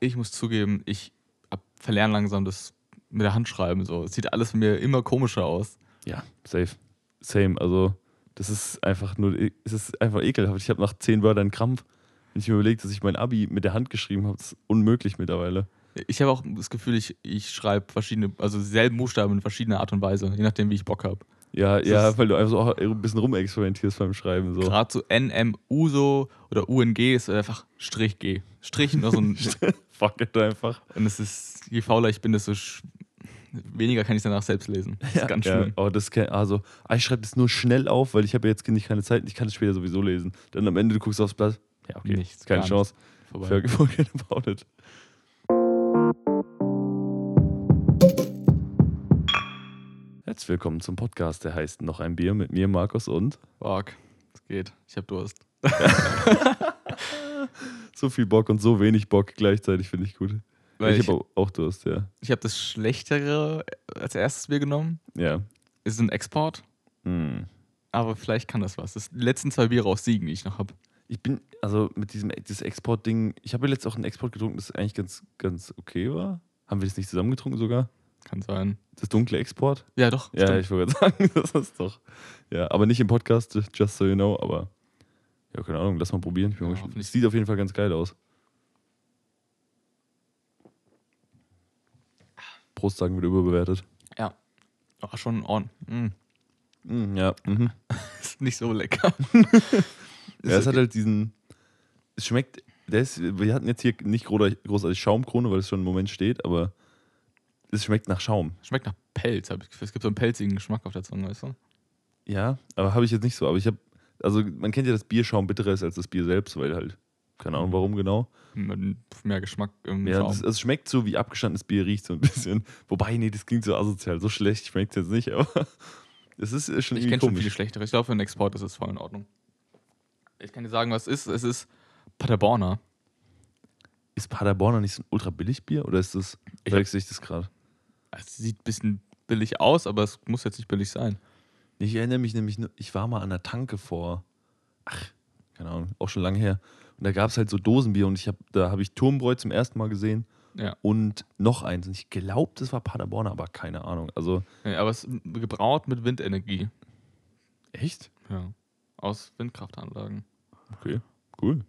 ich muss zugeben, ich verlerne langsam das mit der Hand schreiben. So. Es sieht alles für mir immer komischer aus. Ja, safe. Same. Also, das ist einfach nur, es ist einfach ekelhaft. Ich habe nach zehn Wörtern einen Krampf. Wenn ich mir überlege, dass ich mein Abi mit der Hand geschrieben habe, das ist unmöglich mittlerweile. Ich habe auch das Gefühl, ich, ich schreibe verschiedene, also dieselben Buchstaben in verschiedener Art und Weise, je nachdem, wie ich Bock habe. Ja, Das ja, weil du einfach so auch ein bisschen rumexperimentierst beim Schreiben. So. Gerade so NMU so oder UNG ist einfach Strich G. Strich nur so ein. Fuck it einfach. und es ist, je fauler ich bin, desto weniger kann ich danach selbst lesen. Das ist ganz ja, schlimm. aber das kann, also, ich schreibe das nur schnell auf, weil ich habe ja jetzt nicht keine Zeit. Ich kann es später sowieso lesen. Dann am Ende du guckst aufs Blatt. Ja, okay. Nichts, keine Chance. Vorbei. Forget about it. Herzlich willkommen zum Podcast, der heißt Noch ein Bier mit mir, Markus und Fuck. Es geht. Ich habe Durst. so viel Bock und so wenig Bock gleichzeitig finde ich gut. Weil ich habe auch Durst, ja. ich habe das Schlechtere als erstes Bier genommen. Ja. Ist ein Export, Hm. aber vielleicht kann das was. Das sind die letzten zwei Biere aus Siegen, die ich noch habe. Ich bin, also mit diesem Export-Ding, ich habe ja letztens auch einen Export getrunken, das eigentlich ganz, ganz okay war. Haben wir das nicht zusammen getrunken sogar? Kann sein. Das dunkle Export? Ja, doch. Ja, stimmt. ich wollte gerade sagen, das ist doch. Ja, aber nicht im Podcast, just so you know, aber ja, keine Ahnung, lass mal probieren. Ich bin Ja, hoffentlich. Sieht auf jeden Fall ganz geil aus. Prost sagen wird überbewertet. Ach, schon on. Mm. Mm, ja, mhm. Ist nicht so lecker. ja, es hat halt diesen. Es schmeckt. Der ist, wir hatten jetzt hier nicht großartig großartig Schaumkrone, weil es schon im Moment steht, aber es schmeckt nach Schaum. Schmeckt nach Pelz. Es gibt so einen pelzigen Geschmack auf der Zunge, weißt du? Ja, aber habe ich jetzt nicht so. Aber ich habe. Also, man kennt ja, dass Bierschaum bitterer ist als das Bier selbst, weil halt. Keine Ahnung warum genau. Mehr Geschmack im Ja, das, es schmeckt so, wie abgestandenes Bier riecht, so ein bisschen. Wobei, nee, das klingt so asozial. So schlecht schmeckt es jetzt nicht, aber es ist schon ich kenne schon viele schlechtere. Ich glaube, für einen Export ist es voll in Ordnung. Ich kann dir sagen, was es ist. Es ist Paderborner. Ist Paderborner nicht so ein ultra billig Bier oder ist das, Ich- verwechsel ich das gerade? Es sieht ein bisschen billig aus, aber es muss jetzt nicht billig sein. Ich erinnere mich nämlich, nur- ich war mal an der Tanke vor, ach, keine Ahnung, auch schon lange her. Und da gab es halt so Dosenbier und ich hab, da habe ich Turmbräu zum ersten Mal gesehen Ja. und noch eins. Und ich glaube, das war Paderborner, aber keine Ahnung. Also, Nee, aber es ist gebraut mit Windenergie. echt? Ja. Aus Windkraftanlagen. Okay, cool.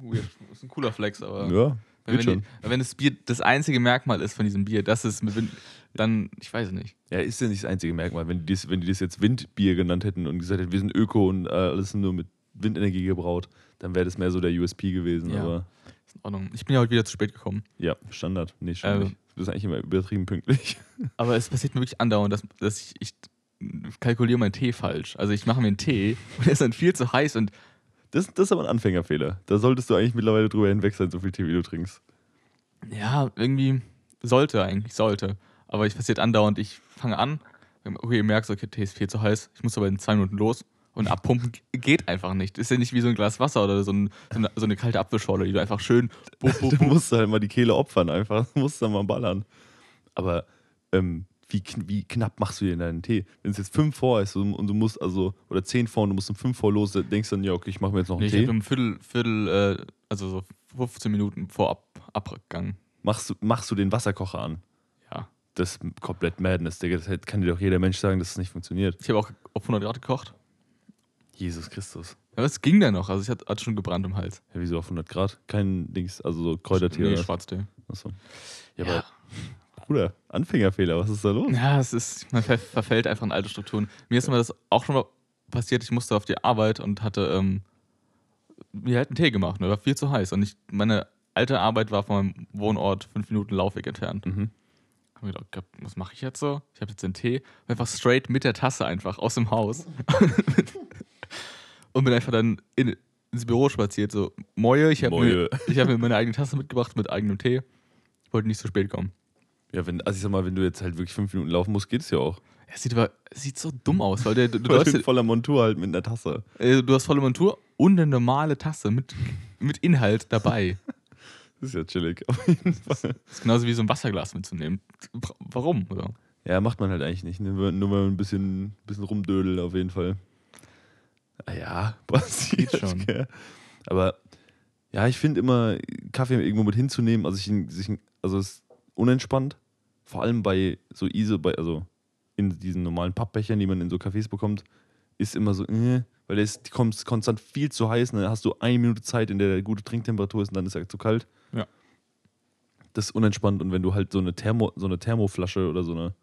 Weird. Ist ein cooler Flex, aber. Ja, Wenn, wenn, schon. die, wenn das Bier das einzige Merkmal ist von diesem Bier, dass es mit Wind, dann, ich weiß nicht. Ja, ist ja nicht das einzige Merkmal. Wenn die das, wenn die das jetzt Windbier genannt hätten und gesagt hätten, wir sind Öko und äh, alles nur mit Windenergie gebraut, dann wäre das mehr so der USP gewesen. Ja. Aber Ist in Ordnung. Ich bin ja heute wieder zu spät gekommen. ja, Standard. Nee, schon nicht. Du bist eigentlich immer übertrieben pünktlich. Aber es passiert mir wirklich andauernd, dass, dass ich, ich kalkuliere meinen Tee falsch. Also ich mache mir einen Tee und der ist dann viel zu heiß und Das, das ist aber ein Anfängerfehler. Da solltest du eigentlich mittlerweile drüber hinweg sein, so viel Tee wie du trinkst. ja, irgendwie sollte eigentlich, sollte. Aber es passiert andauernd, ich fange an, okay, ihr merkt, okay, Tee ist viel zu heiß, ich muss aber in zwei Minuten los und abpumpen geht einfach nicht. Ist ja nicht wie so ein Glas Wasser oder so, ein, so, eine, so eine kalte Apfelschorle, die du einfach schön buff, buff, Du buff. musst halt mal die Kehle opfern, einfach. Du musst dann mal ballern. Aber ähm, wie, wie knapp machst du dir deinen Tee? Wenn es jetzt fünf vor ist und, und du musst also, oder zehn vor und du musst um fünf vor los, denkst du dann, ja, okay, ich mache mir jetzt noch Nee, einen ich habe Tee. um Viertel, Viertel äh, also so 15 Minuten vor Ab Abgang. Machst du, machst du den Wasserkocher an? Ja. Das ist komplett Madness, Digga. Das kann dir doch jeder Mensch sagen, dass es nicht funktioniert. Ich habe auch auf 100 Grad gekocht. Jesus Christus. Aber es ging dann noch. Also ich hatte, hatte schon gebrannt im Hals. Ja, wieso auf 100 Grad? Kein Dings, also so Kräutertee Nee, oder? Schwarztee. Achso. Ja, Ja. aber Bruder, Anfängerfehler, was ist da los? Ja, es ist, man ver verfällt einfach in alte Strukturen. Mir ist immer das auch schon mal passiert, ich musste auf die Arbeit und hatte ähm, mir halt einen Tee gemacht. Ne? War viel zu heiß. Und ich, meine alte Arbeit war von meinem Wohnort fünf Minuten Laufweg entfernt. Mhm. Hab mir gedacht, was mache ich jetzt so? Ich habe jetzt den Tee, einfach straight mit der Tasse einfach aus dem Haus. und bin einfach dann in, ins Büro spaziert. So, Moje, ich habe mir, ich hab mir meine eigene Tasse mitgebracht mit eigenem Tee. Ich wollte nicht zu spät kommen. Ja, wenn, also ich sag mal, wenn du jetzt halt wirklich fünf Minuten laufen musst, geht es ja auch. Es sieht aber sieht so dumm aus, weil der, du, du, hast, voller Montur halt mit einer Tasse. äh, du hast volle Montur und eine normale Tasse mit, mit Inhalt dabei. Das ist ja chillig. Auf jeden Fall. Das ist genauso wie so ein Wasserglas mitzunehmen. Warum? So. Ja, macht man halt eigentlich nicht. Ne? Nur mal ein bisschen, bisschen rumdödeln auf jeden Fall. Ah ja, passiert schon. gell. Aber Ja, ich finde immer, Kaffee irgendwo mit hinzunehmen, also, ich, also es ist unentspannt. Vor allem bei so ISO, bei, also in diesen normalen Pappbechern, die man in so Cafés bekommt, ist immer so, äh, weil der ist, kommt konstant viel zu heiß und dann hast du eine Minute Zeit, in der der gute Trinktemperatur ist und dann ist er zu kalt. Ja. Das ist unentspannt und wenn du halt so eine Thermo, so eine Thermoflasche oder so eine,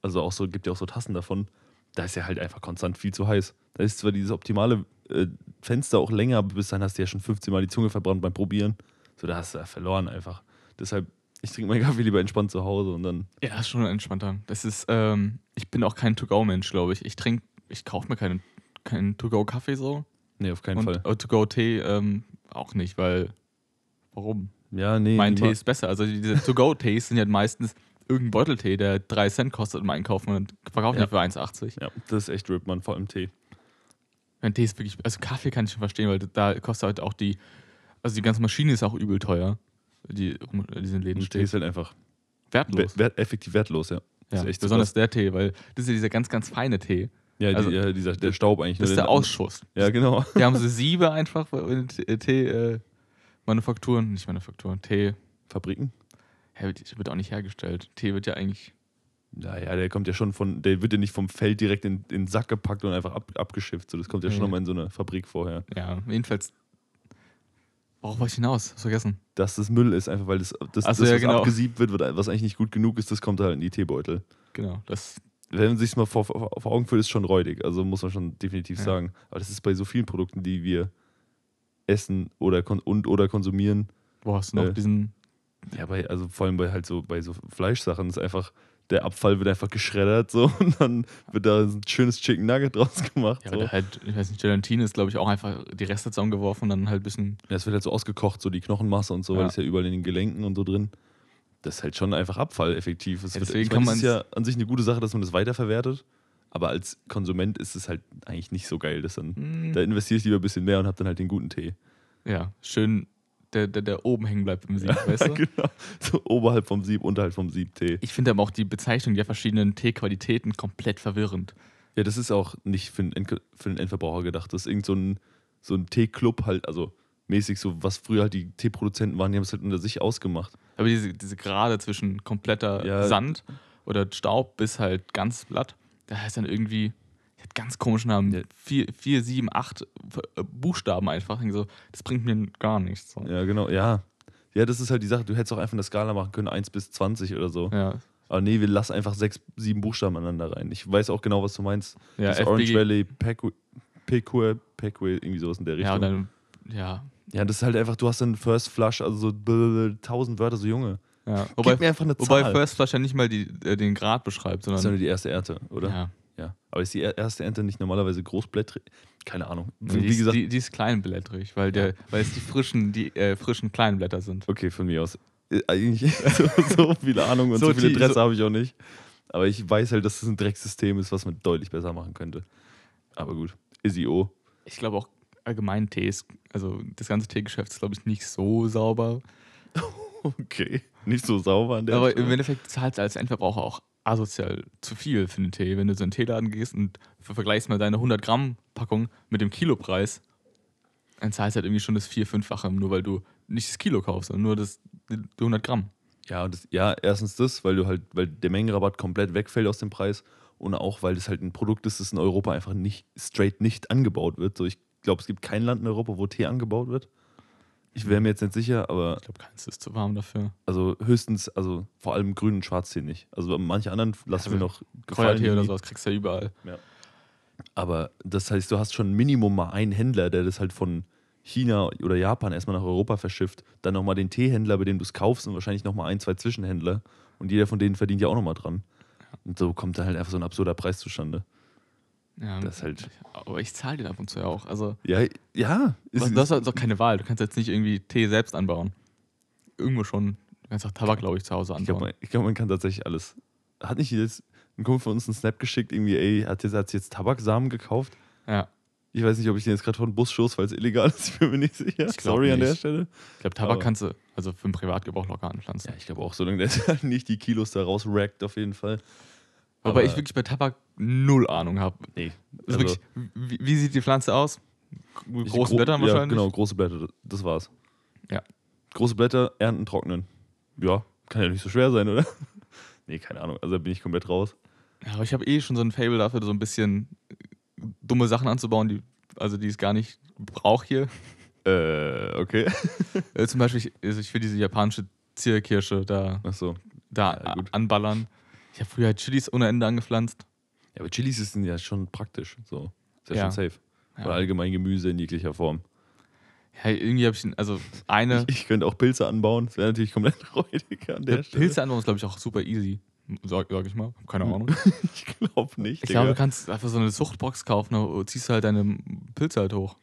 also auch so, gibt ja auch so Tassen davon, da ist ja halt einfach konstant viel zu heiß. Da ist zwar dieses optimale äh, Fenster auch länger, aber bis dann hast du ja schon 15 Mal die Zunge verbrannt beim Probieren. So, da hast du ja verloren einfach. Deshalb, ich trinke meinen Kaffee lieber entspannt zu Hause und dann. Ja, ist schon entspannter. Das ist, ähm, ich bin auch kein To-Go-Mensch, glaube ich. Ich trinke, ich kaufe mir keinen, keinen To-Go-Kaffee so. Nee, auf keinen und Fall. äh, To-Go-Tee ähm, auch nicht, weil, warum? Ja, nee. mein Tee ist besser. Also diese To-Go-Tees sind ja meistens irgendein Beuteltee, der 3 Cent kostet im Einkaufen und verkauft Ja. nicht für 1,80. Ja, das ist echt RIP, man, vor allem Tee. Mein Tee ist wirklich, also Kaffee kann ich schon verstehen, weil da kostet halt auch die, also die ganze Maschine ist auch übel teuer, die in diesen Läden Tee ist steht. halt einfach Wertlos. wert, wert, effektiv wertlos, ja. Ja, besonders der Tee, weil das ist ja dieser ganz, ganz feine Tee. Ja, also- die, ja dieser, der Staub eigentlich. Das ist der Ausschuss. Ja, genau. Die haben so Siebe einfach in Tee-Manufakturen, nicht Manufakturen, Tee. Fabriken? Ja, wird wird auch nicht hergestellt. Tee wird ja eigentlich. Naja, der kommt ja schon von, der wird ja nicht vom Feld direkt in, in den Sack gepackt und einfach ab, abgeschifft. So, das kommt ja schon nochmal in so eine Fabrik vorher. Ja, jedenfalls. Worauf wollte ich hinaus? Hab's vergessen. Dass das Müll ist, einfach weil das, das, Ach so, das ja, was genau. abgesiebt wird, was eigentlich nicht gut genug ist, das kommt halt in die Teebeutel. Genau. Das, Wenn man sich mal vor, vor, Augen führt, ist schon räudig. Also muss man schon definitiv Ja. sagen. Aber das ist bei so vielen Produkten, die wir essen oder, und oder konsumieren. wo hast du noch Äh. diesen. Ja, bei, also vor allem bei halt so bei so Fleischsachen ist einfach, der Abfall wird einfach geschreddert so und dann wird da ein schönes Chicken Nugget draus gemacht. Ja, so. oder halt, ich weiß nicht, Gelatine ist, glaube ich, auch einfach die Reste zusammengeworfen und dann halt ein bisschen. Ja, es wird halt so ausgekocht, so die Knochenmasse und so, Ja. weil es ja überall in den Gelenken und so drin. Das ist halt schon einfach Abfall effektiv. Es Ja, wird, deswegen ich kann meine, es ja an sich eine gute Sache, dass man das weiterverwertet. Aber als Konsument ist es halt eigentlich nicht so geil. Das dann, Hm, Da investiere ich lieber ein bisschen mehr und habe dann halt den guten Tee. ja, schön, der, der, der oben hängen bleibt im Sieb, weißt du? genau. So oberhalb vom Sieb, unterhalb vom Sieb Tee. Ich finde aber auch die Bezeichnung der verschiedenen Teequalitäten komplett verwirrend. Ja, das ist auch nicht für den, End für den Endverbraucher gedacht. Das ist irgend so ein, so ein Teeclub halt, also mäßig so, was früher halt die Teeproduzenten waren, die haben es halt unter sich ausgemacht. Aber diese, diese Gerade zwischen kompletter Ja. Sand oder Staub bis halt ganz Blatt, da heißt dann irgendwie, hat ganz komischen Namen, Ja. vier, vier, sieben, acht äh, Buchstaben einfach. So, das bringt mir gar nichts. So. Ja, genau, ja. Ja, das ist halt die Sache. Du hättest auch einfach eine Skala machen können, 1 bis 20 oder so. Ja, Aber nee, wir lassen einfach sechs, sieben Buchstaben aneinander rein. Ich weiß auch genau, was du meinst. ja, das FBG Orange Valley, Pequer, Pequer, irgendwie sowas in der Ja, Richtung. und dann, ja, Ja, das ist halt einfach, du hast dann First Flush, also so tausend Wörter, so Junge. ja. Gib Wobei, mir einfach eine wobei Zahl. First Flush ja nicht mal die, äh, den Grad beschreibt, das ist sondern ja nur die erste Ernte, oder? ja. Ja. Aber ist die er- erste Ernte nicht normalerweise großblättrig? Keine Ahnung. Wie die, ist, gesagt, die, die ist kleinblättrig, weil, der, weil es die frischen, die äh, frischen kleinen Blätter sind. okay, von mir aus. Äh, Eigentlich so, so viele Ahnung und so, So viele Dresse so- habe ich auch nicht. Aber ich weiß halt, dass das ein Drecksystem ist, was man deutlich besser machen könnte. Aber gut. Izzy-O. Ich glaube auch allgemein Tees, also das ganze Teegeschäft ist, glaube ich, nicht so sauber. Okay. Nicht so sauber an der Aber Stelle. im Endeffekt zahlst du als Endverbraucher auch asozial zu viel für den Tee. Wenn du so in den Teeladen gehst und ver- vergleichst mal deine 100 Gramm Packung mit dem Kilopreis, dann zahlst du halt irgendwie schon das vier-, fünffache, nur weil du nicht das Kilo kaufst, sondern nur das die 100 Gramm. Ja, das, ja, erstens das, weil du halt, weil der Mengenrabatt komplett wegfällt aus dem Preis und auch, weil das halt ein Produkt ist, das in Europa einfach nicht straight nicht angebaut wird. So, ich glaube, es gibt kein Land in Europa, wo Tee angebaut wird. Ich wäre mir jetzt nicht sicher, aber Ich glaube, keins ist zu warm dafür. also höchstens, also vor allem Grün- und Schwarztee nicht. Also manche anderen lassen wir noch Kräutertee oder irgendwie. sowas kriegst du ja überall. Aber das heißt, du hast schon Minimum mal einen Händler, der das halt von China oder Japan erstmal nach Europa verschifft. Dann nochmal den Teehändler, bei dem du es kaufst und wahrscheinlich nochmal ein, zwei Zwischenhändler. Und jeder von denen verdient ja auch nochmal dran. Und so kommt dann halt einfach so ein absurder Preis zustande. Ja, Das halt- Aber ich zahle den ab und zu ja auch. Also, Ja, ja. du ist- hast halt auch keine Wahl. Du kannst jetzt nicht irgendwie Tee selbst anbauen. Irgendwo schon. Du kannst auch Tabak, glaube ich, zu Hause ich glaube, anbauen. man, ich glaub, man kann tatsächlich alles. Hat nicht jetzt ein Kumpel von uns einen Snap geschickt, irgendwie, ey, hat jetzt, hat jetzt Tabaksamen gekauft? Ja. Ich weiß nicht, ob ich den jetzt gerade von Bus schoß, weil es illegal ist. Ich bin mir nicht sicher. Sorry an der nicht. Stelle. Ich glaube, Tabak Aber- kannst du also für den Privatgebrauch locker anpflanzen. Ja, ich glaube auch, solange der nicht die Kilos da rausrackt, auf jeden Fall. Wobei aber- ich wirklich bei Tabak null Ahnung habe. Nee. Also wirklich, wie, wie sieht die Pflanze aus? Große gro- Blätter ja, wahrscheinlich? Genau, große Blätter, das war's. Ja. Große Blätter, ernten, trocknen. Ja, kann ja nicht so schwer sein, oder? nee, keine Ahnung. Also da bin ich komplett raus. Ja, aber ich habe eh schon so ein Fable dafür, so ein bisschen dumme Sachen anzubauen, die, also die es gar nicht brauche hier. Äh, okay. Äh, zum Beispiel, ich, also ich will diese japanische Zierkirsche da, Achso. da Ja, anballern. Ich habe früher Chilis ohne Ende angepflanzt. Ja, aber Chilis sind ja schon praktisch. So. Ist ja, Ja. schon safe. Ja. Oder allgemein Gemüse in jeglicher Form. Ja, irgendwie habe ich, also eine Ich, ich könnte auch Pilze anbauen. Das wäre natürlich komplett räudig an der Der Stelle. Pilze anbauen ist, glaube ich, auch super easy. Sag, sag ich mal. Keine Ahnung. Ich glaube nicht. Ich Digga. glaube, du kannst einfach so eine Suchtbox kaufen und ziehst halt deine Pilze halt hoch.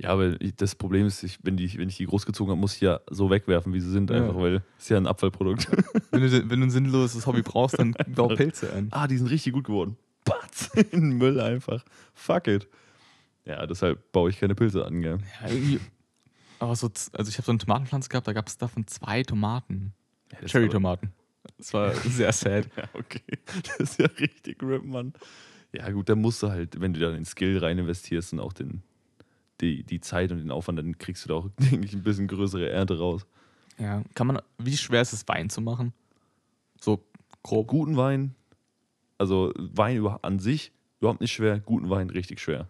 Ja, aber das Problem ist, ich, wenn, die, wenn ich die großgezogen habe, muss ich ja so wegwerfen, wie sie sind, Ja. einfach, weil es ist ja ein Abfallprodukt. Wenn du, wenn du ein sinnloses Hobby brauchst, dann bau Pilze an. ah, die sind richtig gut geworden. Batz, in den Müll einfach. Fuck it. Ja, deshalb baue ich keine Pilze an, gell? Ja, irgendwie. Aber so, also ich habe so eine Tomatenpflanze gehabt, da gab es davon zwei Tomaten. Ja, Cherry-Tomaten. Das war sehr sad. Ja, okay. Das ist ja richtig RIP, Mann. Ja, gut, dann musst du halt, wenn du da den Skill rein investierst und auch den, die, die Zeit und den Aufwand, dann kriegst du da auch, denke ich, ein bisschen größere Ernte raus. Ja, kann man. Wie schwer ist es, Wein zu machen? So grob. Guten Wein, also Wein an sich überhaupt nicht schwer, guten Wein richtig schwer.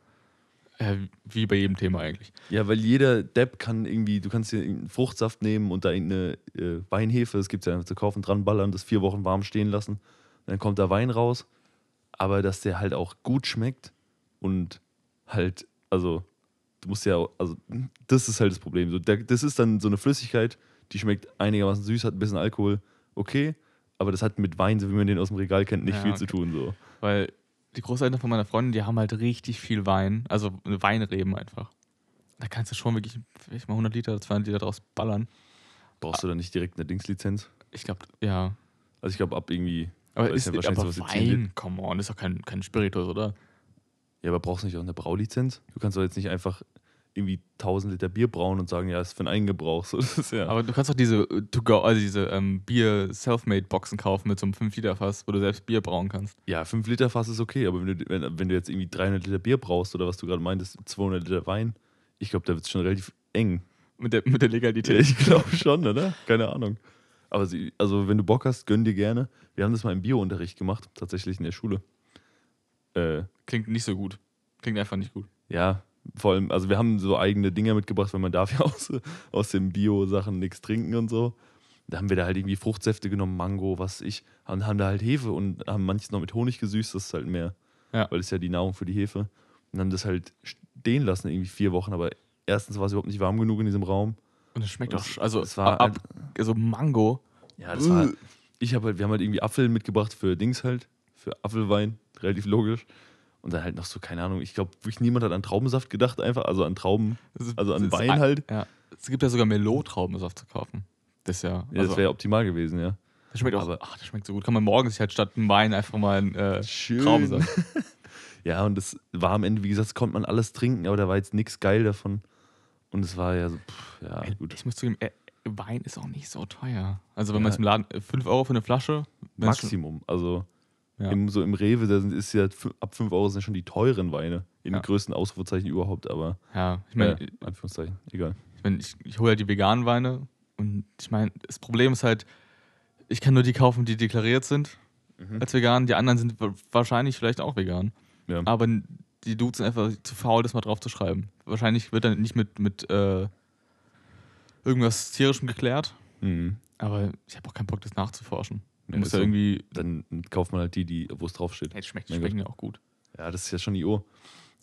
Äh, wie bei jedem Thema eigentlich. Ja, weil jeder Depp kann irgendwie, du kannst dir irgendeinen Fruchtsaft nehmen und da irgendeine äh, Weinhefe, das gibt es ja zu kaufen, dran ballern, das vier Wochen warm stehen lassen. Dann kommt da Wein raus. Aber dass der halt auch gut schmeckt und halt, also, du musst ja, auch- also, das ist halt das Problem. So, das ist dann so eine Flüssigkeit, die schmeckt einigermaßen süß, hat ein bisschen Alkohol, okay. Aber das hat mit Wein, so wie man den aus dem Regal kennt, nicht Ja, viel okay. zu tun. So. Weil die Großeltern von meiner Freundin, die haben halt richtig viel Wein. Also Weinreben einfach. Da kannst du schon wirklich vielleicht mal 100 Liter, 200 Liter draus ballern. Brauchst du dann nicht direkt eine Dingslizenz? Ich glaube, ja. Also, ich glaube, ab irgendwie, Aber ist ja wahrscheinlich aber sowas wie 10 Wein, come on, ist doch kein, kein Spiritus, oder? Ja, aber brauchst du nicht auch eine Braulizenz? Du kannst doch jetzt nicht einfach irgendwie 1000 Liter Bier brauen und sagen, ja, ist für einen Eigengebrauch. So, ist ja. Aber du kannst doch diese äh, To-Go, also diese ähm, Bier-Selfmade-Boxen kaufen mit so einem 5-Liter-Fass, wo du selbst Bier brauen kannst. ja, 5 Liter Fass ist okay, aber wenn du, wenn, wenn du jetzt irgendwie 300 Liter Bier brauchst oder was du gerade meintest, 200 Liter Wein, ich glaube, da wird es schon relativ eng. Mit der, mit der Ja, Legalität. ich glaube schon, oder? Keine Ahnung. Aber sie, also, wenn du Bock hast, gönn dir gerne. Wir haben das mal im Biounterricht gemacht, tatsächlich in der Schule. Äh, Klingt nicht so gut. Klingt einfach nicht gut. ja, vor allem, also wir haben so eigene Dinger mitgebracht, weil man darf ja aus, aus den Bio-Sachen nichts trinken und so. Da haben wir da halt irgendwie Fruchtsäfte genommen, Mango, was ich, und haben da halt Hefe und haben manches noch mit Honig gesüßt, das ist halt mehr, Ja. weil das ist ja die Nahrung für die Hefe. Und haben das halt stehen lassen, irgendwie vier Wochen, aber erstens war es überhaupt nicht warm genug in diesem Raum. Und es schmeckt Und auch, also es war ab, also Mango. Ja, das war, ich habe halt, wir haben halt irgendwie Apfel mitgebracht für Dings halt, für Apfelwein, relativ logisch. Und dann halt noch so, keine Ahnung, ich glaube, wirklich niemand hat an Traubensaft gedacht, einfach, also an Trauben, also an Wein ein- halt. Ja. Es gibt ja sogar Melot-Traubensaft zu kaufen. Das ja. Ja, also, das wäre ja optimal gewesen, ja. das schmeckt auch. aber- ach, das schmeckt so gut. Kann man morgens halt statt Wein einfach mal einen äh. Traubensaft. Ja, und das war am Ende, wie gesagt, konnte man alles trinken, aber da war jetzt nichts geil davon. Und es war ja so, pff, ja, gut. Ich muss zugeben, äh, Wein ist auch nicht so teuer. Also wenn Ja. man jetzt im Laden 5 Euro für eine Flasche. wenn's schon- Maximum. Also Ja. im, so im Rewe, da sind, ist ja ab 5 Euro sind schon die teuren Weine. In Ja. den größten Ausrufezeichen überhaupt, aber Ja, ich meine, äh, Anführungszeichen, egal. ich, mein, ich, ich hole halt die veganen Weine und ich meine, das Problem ist halt, ich kann nur die kaufen, die deklariert sind Mhm. als vegan. Die anderen sind wa- wahrscheinlich vielleicht auch vegan. Ja. Aber die Dudes sind einfach zu faul, das mal drauf zu schreiben. Wahrscheinlich wird dann nicht mit, mit äh, irgendwas tierischem geklärt. Mhm. Aber ich habe auch keinen Bock, das nachzuforschen. Du Ja, musst ist ja so. irgendwie. Dann kauft man halt die, die wo es draufsteht. Hey, schmeckt, Mein schmecken ja auch gut. Ja, das ist ja schon IO.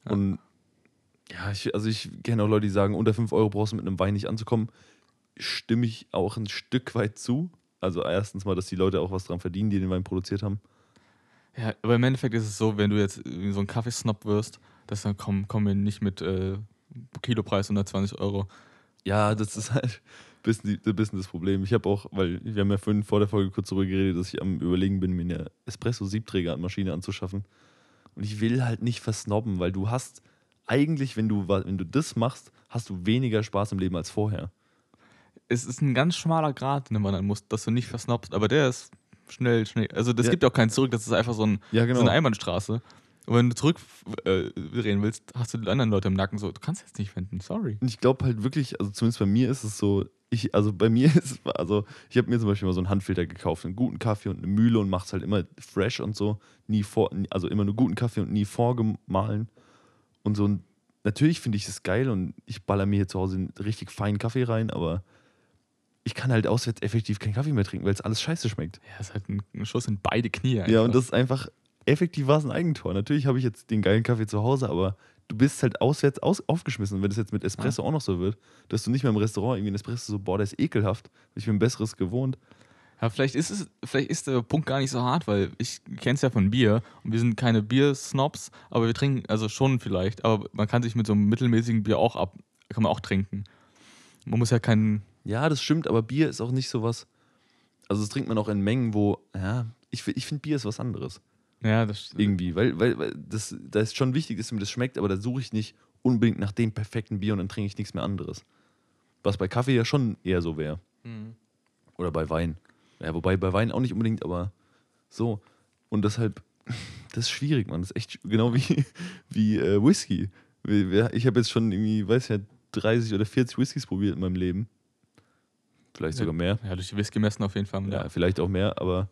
Ja. Und ja, ich, also ich kenne auch Leute, die sagen, unter 5 Euro brauchst du mit einem Wein nicht anzukommen. Stimme ich auch ein Stück weit zu. Also erstens mal, dass die Leute auch was dran verdienen, die den Wein produziert haben. Ja, aber im Endeffekt ist es so, wenn du jetzt irgendwie so ein Kaffeesnob wirst, dass dann kommen, kommen wir nicht mit äh, Kilopreis 120 Euro. Ja, das ist halt bisschen, die- bisschen das Problem. Ich habe auch, weil wir haben ja vorhin vor der Folge kurz darüber geredet, dass ich am Überlegen bin, mir eine Espresso-Siebträger-Maschine anzuschaffen. Und ich will halt nicht versnobben, weil du hast eigentlich, wenn du, wenn du das machst, hast du weniger Spaß im Leben als vorher. Es ist ein ganz schmaler Grad, den man dann muss, dass du nicht versnobst, aber der ist schnell, schnell. Also das Ja. gibt auch keinen zurück, das ist einfach so, ein, Ja, so eine Einbahnstraße. Und wenn du zurückdrehen willst, hast du die anderen Leute im Nacken so, du kannst jetzt nicht wenden, sorry. Und ich glaube halt wirklich, also zumindest bei mir ist es so, ich, also bei mir ist es, also ich habe mir zum Beispiel mal so einen Handfilter gekauft, einen guten Kaffee und eine Mühle und mache es halt immer fresh und so, nie vor, also immer nur guten Kaffee und nie vorgemahlen. Und so, natürlich finde ich es geil und ich baller mir hier zu Hause einen richtig feinen Kaffee rein, aber ich kann halt auswärts effektiv keinen Kaffee mehr trinken, weil es alles scheiße schmeckt. Ja, ist halt ein, ein Schuss in beide Knie. Ja, und das ist einfach, effektiv war es ein Eigentor. Natürlich habe ich jetzt den geilen Kaffee zu Hause, aber du bist halt auswärts aus, aufgeschmissen. Und wenn das jetzt mit Espresso auch noch so wird, dass du nicht mehr im Restaurant irgendwie ein Espresso so, boah, der ist ekelhaft. Ich bin ein besseres gewohnt. Ja, vielleicht ist es, vielleicht ist der Punkt gar nicht so hart, weil ich kenne es ja von Bier und wir sind keine Bier-Snobs, aber wir trinken, also schon vielleicht, aber man kann sich mit so einem mittelmäßigen Bier auch ab, kann man auch trinken. Man muss ja keinen. Ja, das stimmt, aber Bier ist auch nicht so was. Also das trinkt man auch in Mengen, wo, ja, ich, ich finde Bier ist was anderes. Ja, das Irgendwie, weil, weil, weil das, da ist schon wichtig, dass mir das schmeckt, aber da suche ich nicht unbedingt nach dem perfekten Bier und dann trinke ich nichts mehr anderes. Was bei Kaffee ja schon eher so wäre. Mhm. Oder bei Wein. Ja, wobei bei Wein auch nicht unbedingt, aber so. Und deshalb, das ist schwierig, man. Das ist echt genau wie, wie äh, Whisky. Ich habe jetzt schon irgendwie, weiß ja, 30 oder 40 Whiskys probiert in meinem Leben. Vielleicht sogar mehr. Ja, durch die Whisky-Messen auf jeden Fall. Ja, ja, vielleicht auch mehr, aber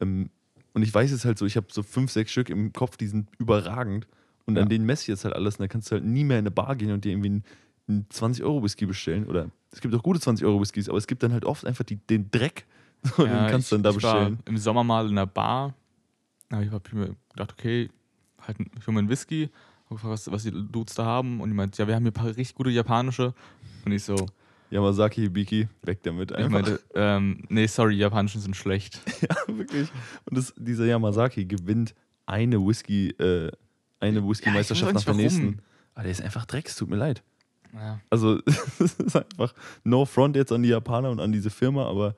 ähm, und ich weiß es halt so, ich habe so fünf, sechs Stück im Kopf, die sind überragend. Und ja. an denen messe ich jetzt halt alles. Und dann kannst du halt nie mehr in eine Bar gehen und dir irgendwie einen, einen 20-Euro-Whisky bestellen. Oder es gibt auch gute 20-Euro-Whiskys, aber es gibt dann halt oft einfach die, den Dreck. Und ja, den kannst du dann da bestellen. Im Sommer mal in einer Bar. Da habe ich mir gedacht, okay, halt, ich hole mir einen Whisky. Gefragt, was, was die Dudes da haben. Und die meint, ja, wir haben hier ein paar richtig gute japanische. Und ich so, Yamazaki Hibiki, weg damit einfach. Ich meinte, ähm, nee, sorry, die japanischen sind schlecht. ja, wirklich. Und das, dieser Yamazaki gewinnt eine Whisky, äh, eine Whisky-Meisterschaft ja, nach der nächsten. Aber der ist einfach Dreck, es tut mir leid. Ja. Also, es ist einfach no front jetzt an die Japaner und an diese Firma, aber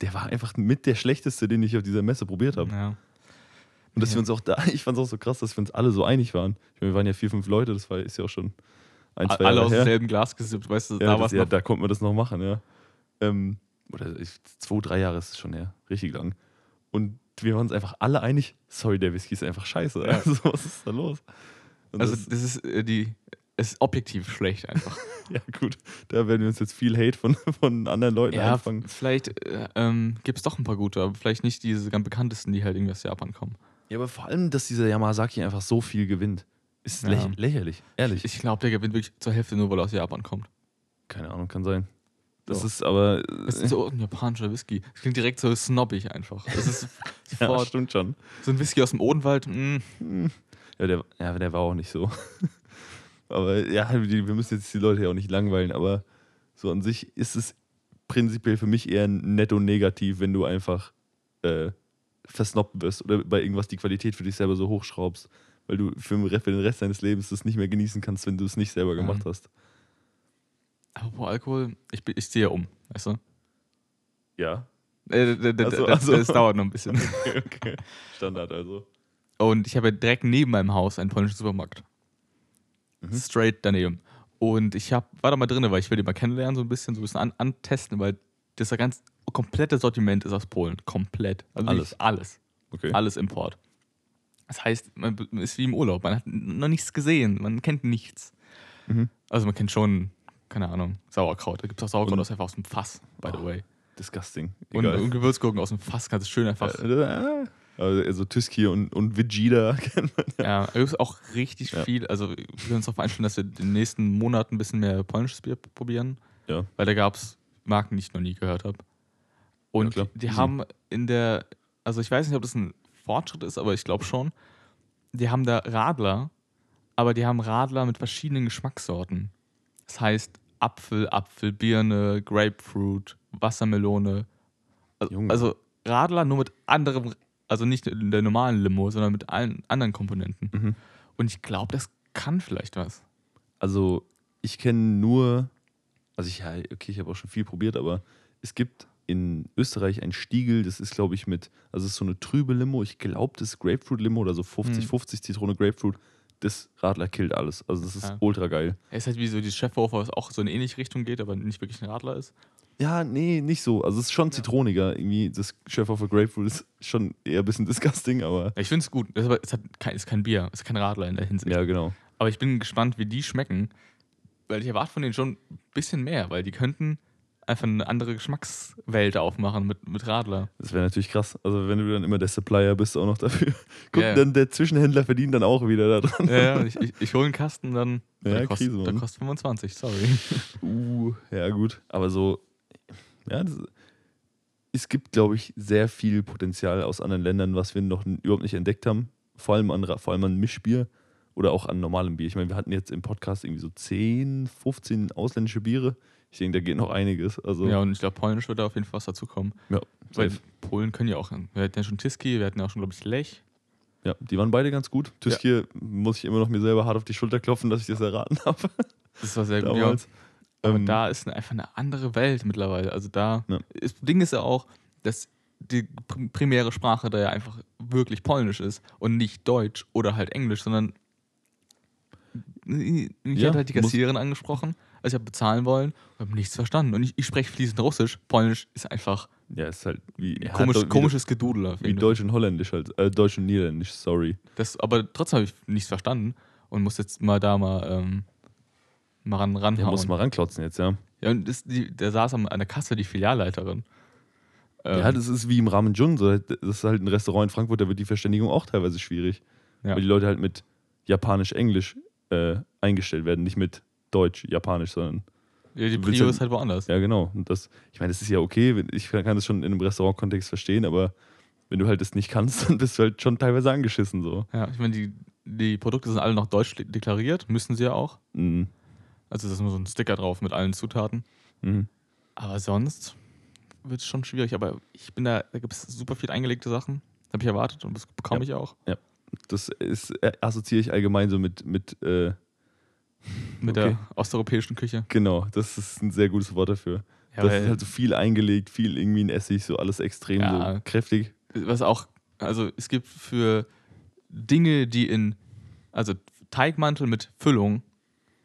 der war einfach mit der schlechteste, den ich auf dieser Messe probiert habe. Ja. Und dass wir uns auch da, ich fand es auch so krass, dass wir uns alle so einig waren. Ich meine, wir waren ja vier, fünf Leute, das war, ist ja auch schon ein, zwei Alle Jahre aus demselben Glas gesippt, weißt du, ja, da das, ja, da konnte man das noch machen, ja. Ähm, oder ich, zwei, drei Jahre ist es schon her, richtig lang. Und wir waren uns einfach alle einig, sorry, der Whisky ist einfach scheiße. Ja. Also, was ist da los? Und also, das, das ist äh, die, es ist objektiv schlecht einfach. ja, gut. Da werden wir uns jetzt viel Hate von, von anderen Leuten ja, anfangen. Vielleicht äh, ähm, gibt es doch ein paar gute, aber vielleicht nicht diese ganz bekanntesten, die halt irgendwie aus Japan kommen. Ja, aber vor allem, dass dieser Yamazaki einfach so viel gewinnt. Ist ja. lächer lächerlich, ehrlich. Ich glaube, der gewinnt wirklich zur Hälfte nur, weil er aus Japan kommt. Keine Ahnung, kann sein. Das so. ist aber. Das ist so ein japanischer Whisky. Das klingt direkt so snobbig einfach. Das ist ja, stimmt schon. So ein Whisky aus dem Odenwald. Mm. Ja, der, ja, der war auch nicht so. aber ja, wir müssen jetzt die Leute ja auch nicht langweilen, aber so an sich ist es prinzipiell für mich eher netto negativ, wenn du einfach äh, versnobbt wirst oder bei irgendwas die Qualität für dich selber so hochschraubst weil du für den Rest deines Lebens das nicht mehr genießen kannst, wenn du es nicht selber gemacht mhm. hast. Apropos Alkohol, ich, ich ziehe ja um, weißt du? Ja. Äh, also, das, also. das dauert noch ein bisschen. Okay, okay. Standard also. Und ich habe ja direkt neben meinem Haus einen polnischen Supermarkt. Mhm. Straight daneben. Und ich hab, war da mal drin, weil ich will den mal kennenlernen, so ein bisschen, so ein bisschen an, antesten, weil das ganz komplette Sortiment ist aus Polen. Komplett. Also alles. Alles. Okay. Alles Import. Das heißt, man ist wie im Urlaub. Man hat noch nichts gesehen. Man kennt nichts. Mhm. Also man kennt schon, keine Ahnung, Sauerkraut. Da gibt es auch Sauerkraut aus einfach aus dem Fass, by the way. Disgusting. Und, und, Gewürzgurken aus dem Fass kannst du schön einfach. Äh, also Tyski und, und Vegeta kennt man ja. Ja, es ist auch richtig ja. viel. Also wir können uns darauf einstellen, dass wir in den nächsten Monaten ein bisschen mehr polnisches Bier probieren. Ja. Weil da gab es Marken, die ich noch nie gehört habe. Und ja, die haben in der, also ich weiß nicht, ob das ein Fortschritt ist, aber ich glaube schon. Die haben da Radler, aber die haben Radler mit verschiedenen Geschmackssorten. Das heißt Apfel, Apfel, Birne, Grapefruit, Wassermelone. Also, also Radler nur mit anderem, also nicht in der normalen Limo, sondern mit allen anderen Komponenten. Mhm. Und ich glaube, das kann vielleicht was. Also ich kenne nur, also ich, okay, ich habe auch schon viel probiert, aber es gibt in Österreich ein Stiegel, das ist, glaube ich, mit, also es ist so eine trübe Limo, ich glaube, das ist Grapefruit-Limo oder so 50-50 mhm. Zitrone Grapefruit. Das Radler killt alles. Also das ist ja. ultra geil. Er ist halt wie so die Chefhofer, was auch so in eine ähnliche Richtung geht, aber nicht wirklich ein Radler ist. Ja, nee, nicht so. Also es ist schon zitroniger. Irgendwie, das Chef of a Grapefruit ist schon eher ein bisschen disgusting, aber. Ja, ich finde es gut. Es ist es kein, ist kein Bier, es ist kein Radler in der Hinsicht. Ja, genau. Aber ich bin gespannt, wie die schmecken, weil ich erwarte von denen schon ein bisschen mehr, weil die könnten einfach eine andere Geschmackswelt aufmachen mit, mit Radler. Das wäre natürlich krass. Also wenn du dann immer der Supplier bist, auch noch dafür. Guck, Ja. dann der Zwischenhändler verdient dann auch wieder daran. Ja, ja, ich, ich, ich hole einen Kasten, dann Ja, der, kostet, Krise, der Mann. kostet 25, sorry. Uh, ja gut. Aber so, ja, das, es gibt, glaube ich, sehr viel Potenzial aus anderen Ländern, was wir noch überhaupt nicht entdeckt haben. Vor allem an, vor allem an Mischbier oder auch an normalem Bier. Ich meine, wir hatten jetzt im Podcast irgendwie so 10, 15 ausländische Biere. Ich denke, da geht noch einiges. Also, Ja, und ich glaube, Polnisch wird da auf jeden Fall was dazu kommen. ja, Weil safe. Polen können ja auch. Wir hatten ja schon Tiski, wir hatten ja auch schon, glaube ich, Lech. ja, die waren beide ganz gut. Tüskje muss ich immer noch mir selber hart auf die Schulter klopfen, dass ich das erraten habe. Das war sehr gut. Ja. Aber Ähm, da ist einfach eine andere Welt mittlerweile. Also da. Ja. Das Ding ist ja auch, dass die prim- primäre Sprache da ja einfach wirklich Polnisch ist und nicht Deutsch oder halt Englisch, sondern. Ich Ja, hatte halt die Kassiererin angesprochen, als ich habe bezahlen wollen und habe nichts verstanden. Und ich, ich spreche fließend Russisch. Polnisch ist einfach Ja, ist halt wie komisch, wie, komisches Gedudel. Wie. Deutsch und Holländisch halt. Äh, Deutsch und Niederländisch, sorry. Das, aber trotzdem habe ich nichts verstanden und muss jetzt mal da mal, ähm, mal ran, ranhauen. Ja, muss mal ranklotzen jetzt, ja. Ja, und das, die, da saß an der Kasse die Filialleiterin. Ähm, Ja, das ist wie im Ramen Jun. So, das ist halt ein Restaurant in Frankfurt, da wird die Verständigung auch teilweise schwierig. ja. Weil die Leute halt mit Japanisch-Englisch äh, eingestellt werden, nicht mit Deutsch-Japanisch, sondern. ja, die Prio ja- ist halt woanders. Ja, genau. Und das, ich meine, das ist ja okay, ich kann das schon in einem Restaurant-Kontext verstehen, aber wenn du halt das nicht kannst, dann bist du halt schon teilweise angeschissen so. Ja, ich meine, die, die Produkte sind alle noch deutsch de- deklariert, müssen sie ja auch. Mhm. Also, da ist nur so ein Sticker drauf mit allen Zutaten. Mhm. Aber sonst wird es schon schwierig. Aber ich bin da, da gibt es super viel eingelegte Sachen. Habe ich erwartet und das bekomme ich auch. Das ist, äh, assoziiere ich allgemein so mit, mit äh, Mit Okay. der osteuropäischen Küche. genau, das ist ein sehr gutes Wort dafür. Ja, das ist halt so viel eingelegt, viel irgendwie in Essig, so alles extrem Ja. so kräftig. was auch, also es gibt für Dinge, die in, also Teigmantel mit Füllung,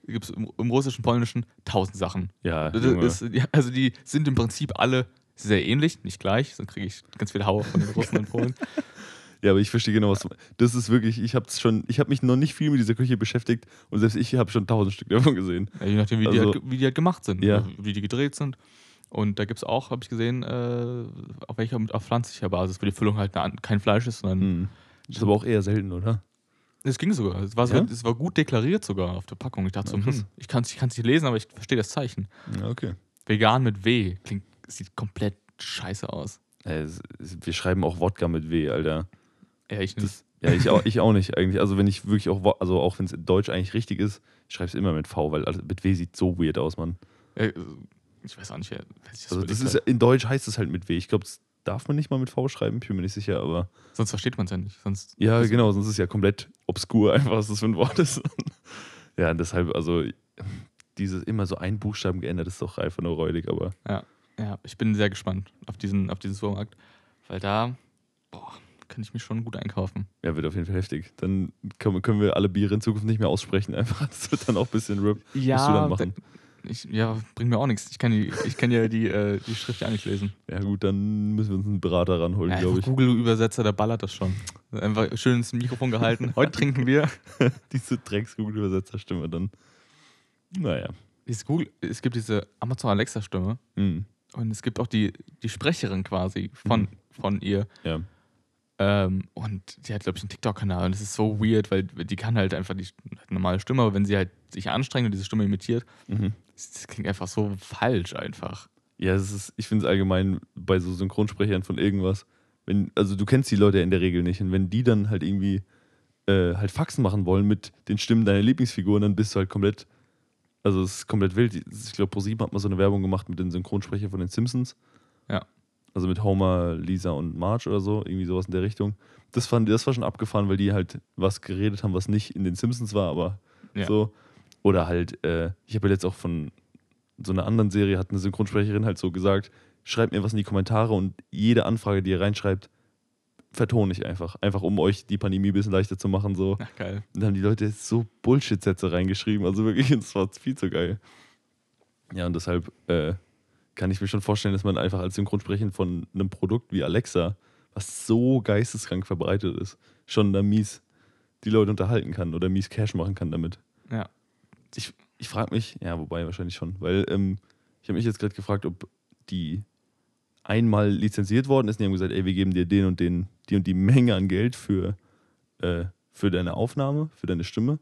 gibt es im, im russischen, polnischen tausend Sachen. Ja, Junge. ist, also die sind im Prinzip alle sehr ähnlich, nicht gleich, sonst kriege ich ganz viel Hauer von den Russen und Polen. ja, aber ich verstehe genau, was du meinst. Das ist wirklich, ich habe schon, ich habe mich noch nicht viel mit dieser Küche beschäftigt und selbst ich habe schon tausend Stück davon gesehen. Ja, je nachdem, wie, die Also- halt, ge- wie die halt gemacht sind, Ja. also wie die gedreht sind. Und da gibt es auch, habe ich gesehen, äh, auf welcher auf pflanzlicher Basis, wo die Füllung halt eine, kein Fleisch ist, sondern Mhm. Das ist aber auch eher selten, oder? es ging sogar. Es war, Ja? es war gut deklariert sogar auf der Packung. Ich dachte so, krass. hm, ich kann es ich kann's nicht lesen, aber ich verstehe das Zeichen. Ja, okay. Vegan mit W klingt, sieht komplett scheiße aus. Äh, wir schreiben auch Wodka mit W, Alter. Ja, ich nicht. Das, ja, ich auch, ich auch nicht eigentlich. Also wenn ich wirklich auch, also auch wenn es in Deutsch eigentlich richtig ist, ich schreibe es immer mit V, weil also mit W sieht so weird aus, Mann. Äh, ich weiß auch nicht, wer sich das Also das ist hat. in Deutsch heißt es halt mit W. Ich glaube, das darf man nicht mal mit V schreiben, bin mir nicht sicher, aber Sonst versteht man es ja nicht. Sonst, ja, genau, sonst ist es ja komplett obskur einfach, was das für ein Wort ist. ja, deshalb, also dieses immer so ein Buchstaben geändert ist doch einfach nur räudig, aber Ja, ja, ich bin sehr gespannt auf diesen, auf diesen Supermarkt, weil da boah, kann ich mich schon gut einkaufen. ja, wird auf jeden Fall heftig. Dann können, wir alle Biere in Zukunft nicht mehr aussprechen, einfach. Das wird dann auch ein bisschen RIP. Ja, Musst du dann machen. ich, ja, bringt mir auch nichts. Ich kann, die, ich kann ja die, äh, die Schrift ja nicht lesen. Ja, gut, dann müssen wir uns einen Berater ranholen, Ja, glaube ich. Google-Übersetzer, der ballert das schon. Einfach schön ins Mikrofon gehalten. Heute trinken wir. Diese Drecks-Google-Übersetzerstimme dann. Naja. Dieses Google, es gibt diese Amazon Alexa-Stimme Mhm. und es gibt auch die, die Sprecherin quasi von, Mhm. von ihr. Ja. Ähm, und die hat, glaube ich, einen TikTok-Kanal und das ist so weird, weil die kann halt einfach die eine normale Stimme, aber wenn sie halt sich anstrengt und diese Stimme imitiert, Mhm. das, das klingt einfach so falsch einfach. Ja, es ist, ich finde es allgemein bei so Synchronsprechern von irgendwas, wenn, also du kennst die Leute in der Regel nicht und wenn die dann halt irgendwie äh, halt Faxen machen wollen mit den Stimmen deiner Lieblingsfiguren, dann bist du halt komplett, also es ist komplett wild. Ich glaube, ProSieben hat mal so eine Werbung gemacht mit den Synchronsprechern von den Simpsons. Ja. Also mit Homer, Lisa und Marge oder so, irgendwie sowas in der Richtung. Das, fand, das war schon abgefahren, weil die halt was geredet haben, was nicht in den Simpsons war, aber Ja. so. Oder halt, äh, ich habe ja jetzt auch von so einer anderen Serie, hat eine Synchronsprecherin halt so gesagt, schreibt mir was in die Kommentare und jede Anfrage, die ihr reinschreibt, vertone ich einfach. Einfach um euch die Pandemie ein bisschen leichter zu machen. So. Ach, geil. Und dann haben die Leute so Bullshit-Sätze reingeschrieben. Also wirklich, das war viel zu geil. Ja, und deshalb, äh, kann ich mir schon vorstellen, dass man einfach als Synchronsprecher von einem Produkt wie Alexa, was so geisteskrank verbreitet ist, schon da mies die Leute unterhalten kann oder mies Cash machen kann damit. Ja. Ich, ich frage mich, ja, wobei wahrscheinlich schon, weil ähm, ich habe mich jetzt gerade gefragt, ob die einmal lizenziert worden ist und die haben gesagt, ey, wir geben dir den und den, die und die Menge an Geld für, äh, für deine Aufnahme, für deine Stimme.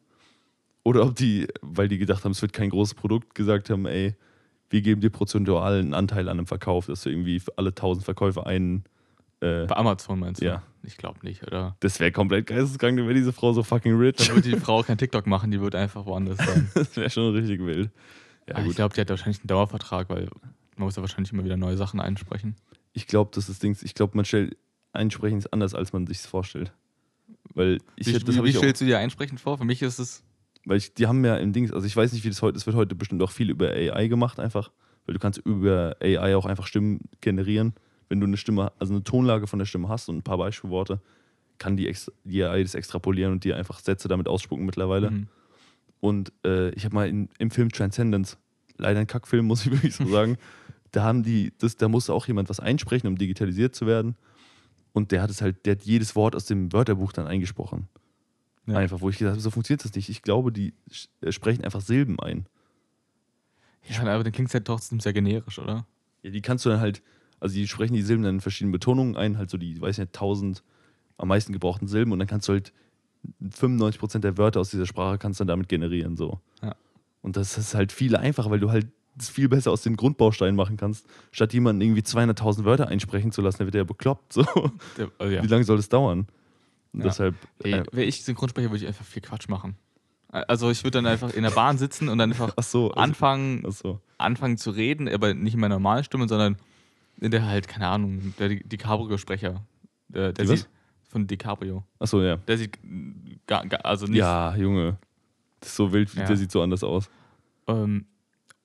Oder ob die, weil die gedacht haben, es wird kein großes Produkt, gesagt haben, ey, wir geben dir prozentual einen Anteil an einem Verkauf, dass du irgendwie für alle 1000 Verkäufe einen. Äh, Bei Amazon meinst du? Ja. Ich glaube nicht, oder? das wäre komplett geisteskrank, dann wäre diese Frau so fucking rich. Dann würde die Frau kein TikTok machen, die wird einfach woanders sein. das wäre schon richtig wild. Ja, Aber ich gut. glaube, die hat wahrscheinlich einen Dauervertrag, weil man muss ja wahrscheinlich immer wieder neue Sachen einsprechen. Ich glaube, das ist Dings, ich glaube, man stellt Einsprechen ist anders, als man sich vorstellt. Weil ich wie das wie, wie ich auch, stellst du dir einsprechen vor? Für mich ist es. Weil ich, die haben ja im Dings, also ich weiß nicht, wie das heute, es wird heute bestimmt auch viel über AI gemacht einfach, weil du kannst über AI auch einfach Stimmen generieren. Wenn du eine Stimme, also eine Tonlage von der Stimme hast und ein paar Beispielworte, kann die, die AI das extrapolieren und dir einfach Sätze damit ausspucken mittlerweile. Mhm. Und äh, ich habe mal in, im Film Transcendence, leider ein Kackfilm, muss ich wirklich so sagen, da haben die, das, da musste auch jemand was einsprechen, um digitalisiert zu werden. Und der hat es halt, der hat jedes Wort aus dem Wörterbuch dann eingesprochen. Ja. Einfach, wo ich gesagt habe, so funktioniert das nicht. Ich glaube, die äh, sprechen einfach Silben ein. Ja, aber dann klingt es ja trotzdem sehr generisch, oder? Ja, die kannst du dann halt, also die sprechen die Silben dann in verschiedenen Betonungen ein, halt so die, weiß nicht, 1000 am meisten gebrauchten Silben und dann kannst du halt 95% der Wörter aus dieser Sprache kannst du dann damit generieren, so. Ja. Und das ist halt viel einfacher, weil du halt viel besser aus den Grundbausteinen machen kannst, statt jemanden irgendwie 200.000 Wörter einsprechen zu lassen, der wird ja bekloppt, so. Der, also ja. Wie lange soll das dauern? Ja. deshalb, Ey, äh, Wäre ich Synchronsprecher, würde ich einfach viel Quatsch machen. Also ich würde dann einfach in der Bahn sitzen und dann einfach ach so, also, anfangen, so. anfangen zu reden, aber nicht in meiner normalen Stimme, sondern in der halt, keine Ahnung, der Di- DiCaprio-Sprecher. Der, der sieht von DiCaprio. Ach so, ja. Der sieht also nicht. Ja, Junge. Das ist so wild, Ja. der sieht so anders aus. Ähm,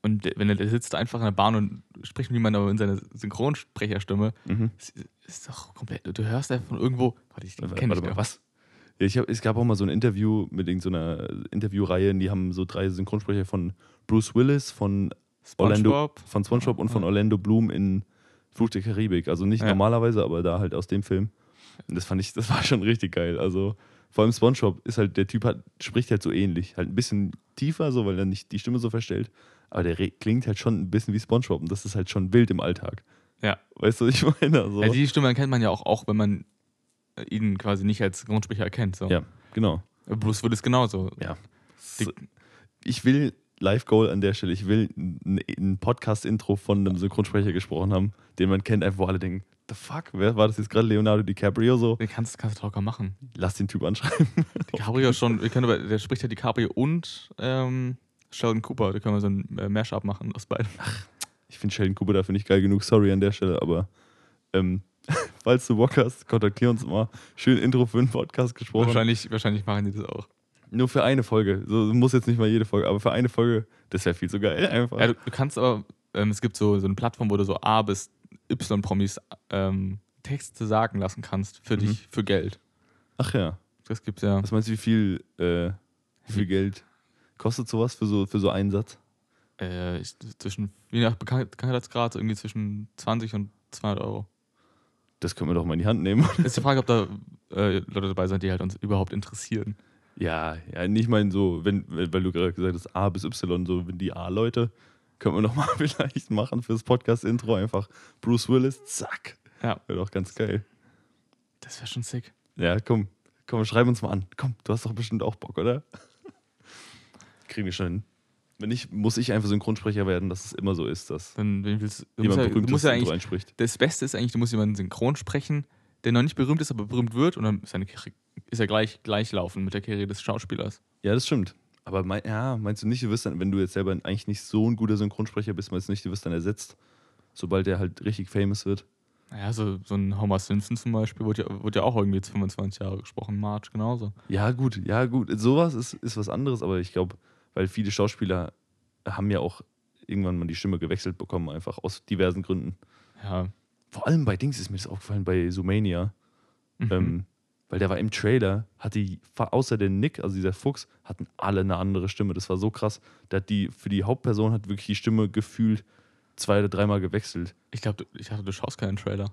und wenn er sitzt einfach in der Bahn und spricht mit jemandem aber in seiner Synchronsprecherstimme, Mhm. ist, ist doch komplett. Du hörst einfach von irgendwo. Warte, ich kenne dich doch. was? Ja, ich hab, es gab auch mal so ein Interview mit irgendeiner Interviewreihe, und die haben so drei Synchronsprecher von Bruce Willis, von Orlando, SpongeBob. von SpongeBob und von Orlando Bloom in Fluch der Karibik. Also nicht Ja. normalerweise, aber da halt aus dem Film. Und das fand ich, das war schon richtig geil. Also vor allem SpongeBob ist halt, der Typ hat, spricht halt so ähnlich. Halt ein bisschen tiefer, so, weil er nicht die Stimme so verstellt. Aber der klingt halt schon ein bisschen wie SpongeBob und das ist halt schon wild im Alltag. Ja. Weißt du, was ich meine? Also, Ja, die Stimme kennt man ja auch, auch wenn man äh, ihn quasi nicht als Synchronsprecher erkennt. So. ja, genau. Bruce Willis genauso. Ja. Die- Ich will Live Goal an der Stelle, ich will ein, ein Podcast-Intro von einem Synchronsprecher gesprochen haben, den man kennt, einfach wo alle denken, the fuck, wer war das jetzt gerade? Leonardo DiCaprio so? Den kannst, kannst du locker machen. Lass den Typ anschreiben. DiCaprio schon, wir können aber, der spricht ja DiCaprio und ähm, Sheldon Cooper. Da können wir so ein äh, Mashup machen aus beiden. Ich finde Sheldon Cooper dafür nicht geil genug, sorry an der Stelle, aber ähm, falls du Bock hast, kontaktier uns mal. Schön Intro für einen Podcast gesprochen. Wahrscheinlich, wahrscheinlich machen die das auch. Nur für eine Folge. So muss jetzt nicht mal jede Folge, aber für eine Folge, das wäre viel zu geil einfach. Ja, du, du kannst aber, ähm, es gibt so, so eine Plattform, wo du so A bis Y-Promis ähm, Texte sagen lassen kannst für Mhm. dich, für Geld. Ach ja. Das gibt's ja. Was meinst du, wie viel, äh, wie viel Geld kostet sowas für so, für so einen Satz? Äh, ich, zwischen, je nach Bekan- Bekanntheitsgrad, irgendwie zwischen 20 und 200 Euro. Das können wir doch mal in die Hand nehmen. Ist die Frage, ob da äh, Leute dabei sind, die halt uns überhaupt interessieren. Ja, ja, nicht mal so, wenn, weil weil du gerade gesagt hast, A bis Y, so wenn die A-Leute, können wir noch mal vielleicht machen fürs Podcast-Intro einfach Bruce Willis, zack. Ja. Wäre doch ganz geil. Das wäre schon sick. Ja, komm, komm, schreib uns mal an. Komm, du hast doch bestimmt auch Bock, oder? Kriegen wir schon hin. Wenn nicht, muss ich einfach Synchronsprecher werden, dass es immer so ist, dass Dann wen willst, du, musst jemand ja, du berühmtes musst ja eigentlich, einspricht. das Beste ist eigentlich, du musst jemanden synchron sprechen, der noch nicht berühmt ist, aber berühmt wird und dann ist, ist er gleich, gleich laufen mit der Karriere des Schauspielers. Ja, das stimmt. Aber mein, ja, meinst du nicht, du wirst dann, wenn du jetzt selber eigentlich nicht so ein guter Synchronsprecher bist, meinst du nicht, du wirst dann ersetzt, sobald der halt richtig famous wird? Naja, so, so ein Homer Simpson zum Beispiel wurde ja, wurde ja auch irgendwie jetzt 25 Jahre gesprochen, March genauso. Ja, gut, ja, gut. Sowas ist, ist was anderes, aber ich glaube, weil viele Schauspieler haben ja auch irgendwann mal die Stimme gewechselt bekommen, einfach aus diversen Gründen. Ja. Vor allem bei Dings ist mir das aufgefallen, bei Zoomania. Mhm. Ähm, weil der war im Trailer, hatte die, außer der Nick, also dieser Fuchs, hatten alle eine andere Stimme. Das war so krass. Der hat die, für die Hauptperson hat wirklich die Stimme gefühlt zwei oder dreimal gewechselt. Ich glaube, ich dachte, du schaust keinen Trailer.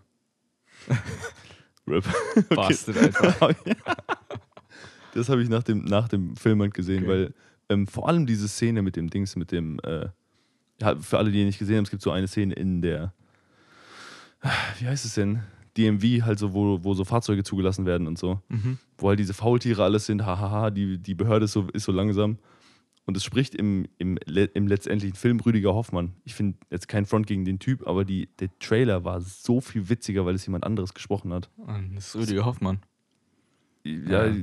Rip. Bastard, Alter. das habe ich nach dem, nach dem Film halt gesehen, Okay. weil ähm, vor allem diese Szene mit dem Dings, mit dem, äh, ja, für alle, die ihn nicht gesehen haben, es gibt so eine Szene in der, wie heißt es denn? DMV, halt so, wo, wo so Fahrzeuge zugelassen werden und so. Mhm. wo halt diese Faultiere alles sind, hahaha, die, die Behörde ist so, ist so langsam. Und es spricht im, im, im letztendlichen Film Rüdiger Hoffmann. Ich finde jetzt kein Front gegen den Typ, aber die, der Trailer war so viel witziger, weil es jemand anderes gesprochen hat. Das ist Rüdiger Hoffmann. Ja, Ja.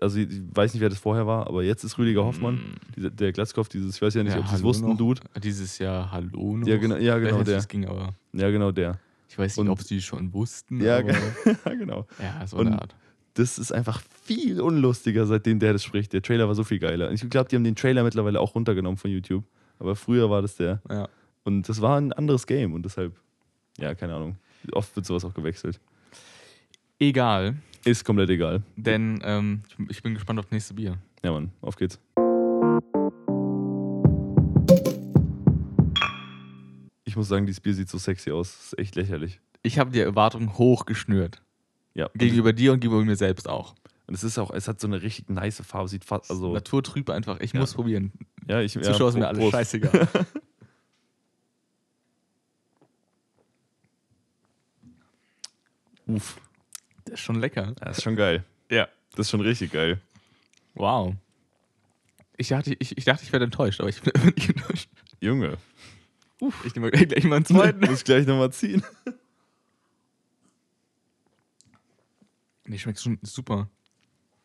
also ich weiß nicht, wer das vorher war, aber jetzt ist Rüdiger Hoffmann, dieser, der Glatzkopf, dieses, ich weiß ja nicht, Ja, ob sie es wussten, noch. Dude. Dieses Jahr Hallo noch. Ja, genau, ja, weiß genau der. es ging, aber Ja, genau der. ich weiß Und- nicht, ob sie schon wussten. Ja, aber, genau. ja so Und- eine Art. Das ist einfach viel unlustiger, seitdem der das spricht. Der Trailer war so viel geiler. Und ich glaube, die haben den Trailer mittlerweile auch runtergenommen von YouTube. Aber früher war das der. Ja. Und das war ein anderes Game und deshalb, ja, keine Ahnung. Oft wird sowas auch gewechselt. Egal, Ist komplett egal. denn ähm, ich, bin gespannt auf das nächste Bier. Ja, Mann, auf geht's. Ich muss sagen, dieses Bier sieht so sexy aus. Das ist echt lächerlich. Ich habe die Erwartungen hoch geschnürt. Ja. Gegenüber dir und gegenüber mir selbst auch. und es ist auch, es hat so eine richtig nice Farbe. Sieht fast, also, Naturtrüb einfach. Ich Ja. muss probieren. ja, ich, ja, Zuschauer sind mir Pro- alle Prost. scheißegal. Uff, Das ist schon lecker. das ist schon geil. Ja. Das ist schon richtig geil. Wow. Ich dachte, ich, ich, dachte, ich werde enttäuscht, aber ich bin nicht enttäuscht. Junge, Ich nehme gleich, gleich mal einen zweiten. muss ich gleich nochmal ziehen. Nee, schmeckt schon super.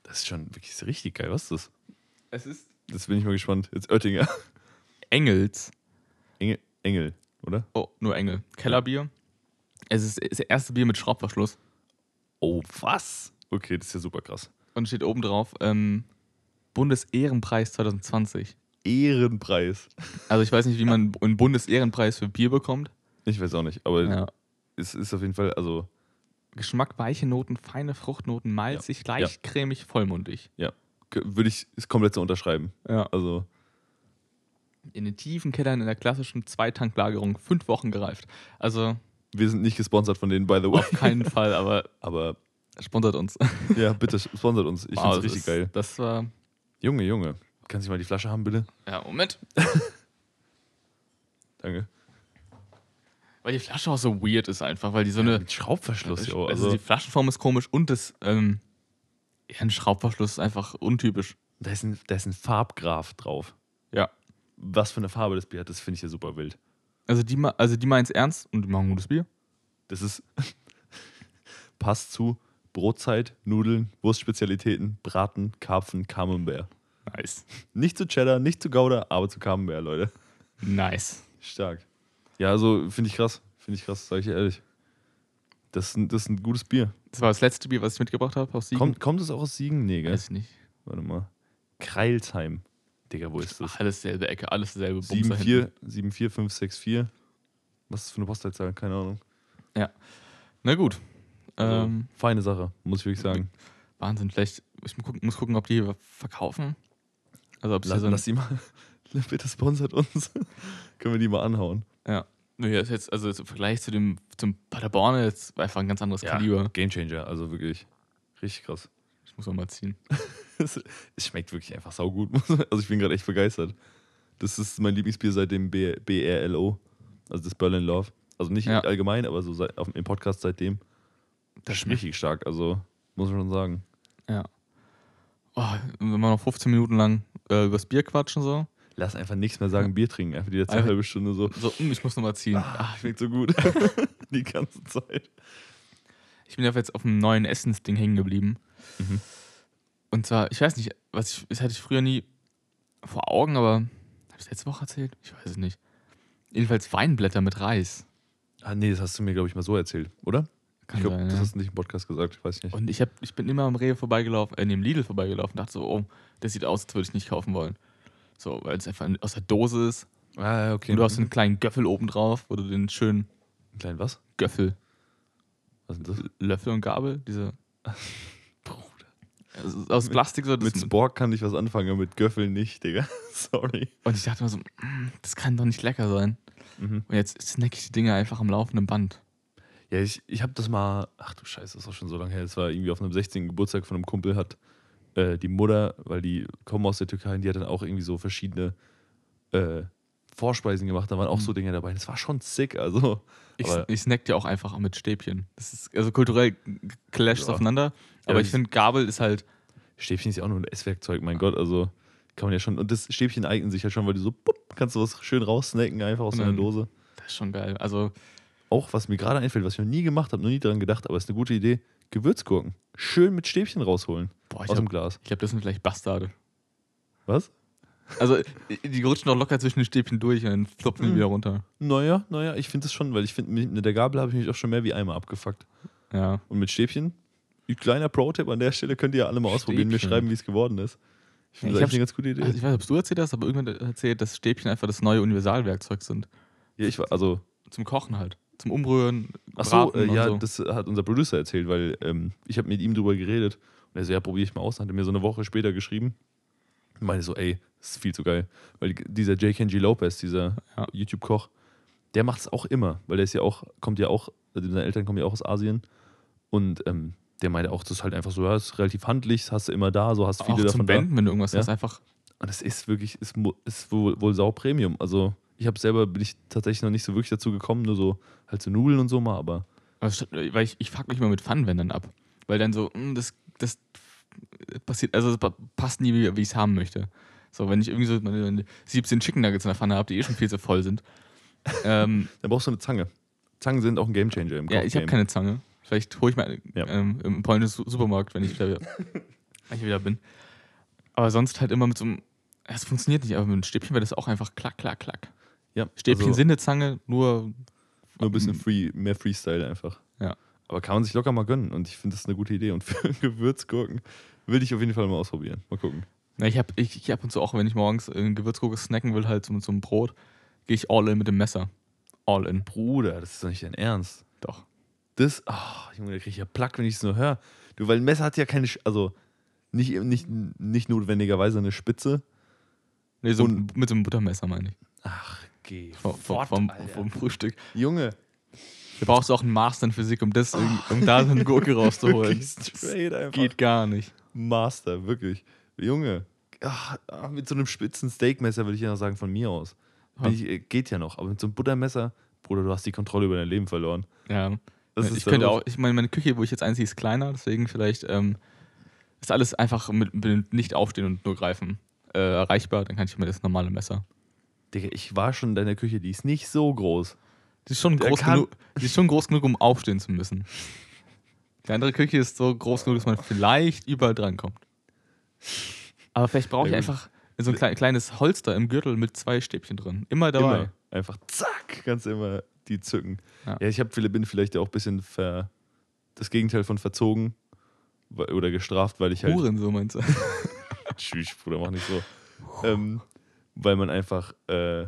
Das ist schon wirklich richtig geil. Was ist das? Es ist Das bin ich mal gespannt. Jetzt Oettinger. Engels. Engel, Engel oder? Oh, nur Engel. Kellerbier. Es ist das erste Bier mit Schraubverschluss. Oh, was? Okay, das ist ja super krass. Und steht oben drauf, ähm, Bundesehrenpreis 2020. Ehrenpreis. Also ich weiß nicht, wie man einen Bundesehrenpreis für Bier bekommt. Ich weiß auch nicht, aber Ja. es ist auf jeden Fall, also, Geschmack, weiche Noten, feine Fruchtnoten, malzig, leicht cremig, vollmundig. k- würde ich es komplett so unterschreiben. Ja. Also, In den tiefen Kellern in der klassischen Zweitanklagerung fünf Wochen gereift. Also wir sind nicht gesponsert von denen, by the way. auf keinen Fall, aber Aber sponsert uns. ja, bitte sponsert uns. Ich Wow, finde richtig ist- geil. Das war. Junge, Junge. Kannst du mal die Flasche haben, bitte? Ja, Moment. Danke. Weil die Flasche auch so weird ist einfach, weil die so eine. Mit Schraubverschluss, jo. also, Also, die Flaschenform ist komisch und das. Ähm, ja, ein Schraubverschluss ist einfach untypisch. da, ist ein, da ist ein Farbgraph drauf. Ja. Was für eine Farbe das Bier hat, das finde ich ja super wild. Also die, also die meinen es ernst und die machen gutes Bier. Das ist passt zu Brotzeit, Nudeln, Wurstspezialitäten, Braten, Karpfen, Camembert. Nice. Nicht zu Cheddar, nicht zu Gouda, aber zu Camembert, Leute. Nice. Stark. Ja, also finde ich krass. Finde ich krass, sage ich ehrlich. Das ist, ein, das ist ein gutes Bier. Das war das letzte Bier, was ich mitgebracht habe aus Siegen. Kommt, kommt es auch aus Siegen? Nee, gell? Weiß ich nicht. Warte mal. Kreilsheim. Digga, wo ist das? Alles selbe Ecke, alles selbe Bums da hinten. 74, 74564. Was ist das für eine Postleitzahl? Keine Ahnung. Na gut. Also, Ähm, feine Sache, muss ich wirklich sagen. Wahnsinn, vielleicht. Ich muss gucken, ob die hier verkaufen. Also ob Lass, so lass die mal. Bitte sponsert uns. Können wir die mal anhauen. Ja. Das ist jetzt, also im Vergleich zu dem zum Paderborn jetzt einfach ein ganz anderes Kaliber. Gamechanger, also wirklich. Richtig krass. Ich muss auch mal ziehen. es, schmeckt wirklich einfach saugut. Also ich bin gerade echt begeistert. Das ist mein Lieblingsbier seit dem B BRLO, also das Berlin Love. Also nicht Ja. allgemein, aber so seit, auf, im Podcast seitdem. Das ist richtig stark, also muss man schon sagen. Ja. Oh, wenn wir noch 15 Minuten lang äh, übers Bier quatschen so. Lass einfach nichts mehr sagen, Bier trinken. Einfach die letzte halbe Stunde so. So, hm, ich muss noch mal ziehen. Ah, schmeckt so gut. die ganze Zeit. Ich bin jetzt auf einem neuen Essensding hängen geblieben. Mhm. Und zwar, ich weiß nicht, was ich, das hatte ich früher nie vor Augen, aber habe ich es letzte Woche erzählt? Ich weiß es nicht. Jedenfalls Weinblätter mit Reis. Ah, nee, das hast du mir, glaube ich, mal so erzählt, oder? Kann ich glaube, das ja. hast du nicht im Podcast gesagt, weiß ich nicht. Und ich, hab, ich bin immer am Rewe vorbeigelaufen, äh, neben Lidl vorbeigelaufen und dachte so, oh, das sieht aus, als würde ich nicht kaufen wollen. So, weil es einfach aus der Dose ist. Ah, okay. Und du hast einen kleinen Göffel oben drauf, wo du den schönen einen kleinen was? Göffel, Was ist das? Löffel und Gabel, diese aus Plastik so. Mit Spork kann ich was anfangen, aber mit Göffeln nicht, Digga. Sorry. Und ich dachte mir so, "Mm, das kann doch nicht lecker sein. Mhm. Und jetzt snack ich die Dinge einfach am laufenden Band. Ja, ich, ich habe das mal, ach du Scheiße, das ist auch schon so lange her. Das war irgendwie auf einem 16. Geburtstag von einem Kumpel, hat äh, die Mutter, weil die kommen aus der Türkei, und die hat dann auch irgendwie so verschiedene äh, Vorspeisen gemacht. Da waren auch so Dinge dabei. Das war schon sick, also. Ich, ich snack die auch einfach mit Stäbchen. Das ist also kulturell clasht Ja. aufeinander. Aber Ja, ich ich- finde, Gabel ist halt. Stäbchen ist ja auch nur ein Esswerkzeug, mein Gott, also kann man ja schon. Und das Stäbchen eignet sich halt schon, weil du so, pup, kannst du was schön raussnacken, einfach aus einer Dose. Das ist schon geil. Also, Auch was mir gerade einfällt, was ich noch nie gemacht habe, noch nie daran gedacht, aber ist eine gute Idee: Gewürzgurken. Schön mit Stäbchen rausholen. boah, ich aus dem glaube, Glas. glaub, das sind vielleicht Bastarde. Was? Also, die rutschen doch locker zwischen den Stäbchen durch und dann flopfen die Mhm. wieder runter. Naja, naja, ich finde es schon, weil ich finde, mit der Gabel habe ich mich auch schon mehr wie einmal abgefuckt. Ja. Und mit Stäbchen, ein kleiner Pro-Tipp an der Stelle, könnt ihr ja alle mal ausprobieren, mir schreiben, wie es geworden ist. Ich finde Ja, das eine ganz gute Idee. Also ich weiß nicht, ob du erzählt hast, aber irgendwann erzählt, dass Stäbchen einfach das neue Universalwerkzeug sind. ja, ich war, also, Zum Kochen halt. Zum Umrühren, ach so, braten äh, ja, so. das hat unser Producer erzählt, weil ähm, ich habe mit ihm drüber geredet und er so, ja, probiere ich mal aus. Dann hat er mir so eine Woche später geschrieben und meinte so, ey, das ist viel zu geil. Weil dieser J. Kenji Lopez, dieser Ja. YouTube-Koch, der macht es auch immer, weil der ist ja auch, kommt ja auch, also seine Eltern kommen ja auch aus Asien und ähm, der meinte auch, das ist halt einfach so, ja, ist relativ handlich, das hast du immer da, so hast viele auch zum davon da. Wenn du irgendwas Ja. hast, einfach. Und es ist wirklich, ist, ist wohl, wohl sau Premium. Also ich habe selber, bin ich tatsächlich noch nicht so wirklich dazu gekommen, nur so halt so Nudeln und so mal, aber Also, weil ich, ich fuck mich mal mit Pfannenwändern ab. Weil dann so, hm, das, das passiert, also das pa- passt nie, wie ich es haben möchte. So, wenn ich irgendwie so meine, meine 17 Chicken Nuggets in der Pfanne habe, die eh schon viel zu voll sind. ähm, dann brauchst du eine Zange. Zangen sind auch ein Gamechanger im ja, ich habe keine Zange. Vielleicht hole ich mal Ja. ähm, im polnischen Su- Supermarkt, wenn ich wieder, wenn ich wieder bin. Aber sonst halt immer mit so einem. Es funktioniert nicht, aber mit einem Stäbchen wäre das auch einfach klack, klack, klack. Ja, Stäbchen also sind eine Zange, nur. nur ein bisschen free, mehr Freestyle einfach. Ja. Aber kann man sich locker mal gönnen und ich finde das eine gute Idee. Und für Gewürzgurken will ich auf jeden Fall mal ausprobieren. Mal gucken. Na, ich habe ich, ich ab und zu auch, wenn ich morgens einen Gewürzgurke snacken will, halt so mit so einem Brot, gehe ich all in mit dem Messer. All in. Bruder, das ist doch nicht dein Ernst. Doch. Das, ach, Junge, da kriege ich ja Plack, wenn ich es nur höre. Du, weil ein Messer hat ja keine, also nicht, nicht, nicht notwendigerweise eine Spitze. Nee, so Und- mit so einem Buttermesser meine ich. Ach, geh. Vom, vom, fort, vom, Alter. vom Frühstück. Junge, Du brauchst auch einen Master in Physik, um das um da so eine Gurke rauszuholen. straight einfach. Geht gar nicht. Master, wirklich. Junge, ach, ach, mit so einem spitzen Steakmesser würde ich ja noch sagen, von mir aus. Ich, äh, geht ja noch, aber mit so einem Buttermesser, Bruder, du hast die Kontrolle über dein Leben verloren. Ja. Das ich könnte auch, ich meine, meine Küche, wo ich jetzt einziehe, ist kleiner, deswegen vielleicht ähm, ist alles einfach mit, mit nicht aufstehen und nur greifen äh, erreichbar. Dann kann ich mir das normale Messer. Digga, ich war schon in deiner Küche, die ist nicht so groß. Die ist schon Der groß genug, die ist schon groß genug, um aufstehen zu müssen. Die andere Küche ist so groß genug, dass man vielleicht überall drankommt. Aber vielleicht brauche ich Ja, einfach so ein klei- kleines Holster im Gürtel mit zwei Stäbchen drin. Immer dabei. Immer. Einfach zack, kannst du immer die zücken. Ja. Ja, ich hab, bin vielleicht auch ein bisschen ver, das Gegenteil von verzogen oder gestraft, weil ich halt. Huren, so meinst du. Tschüss, Bruder, mach nicht so. Ähm, weil man einfach äh,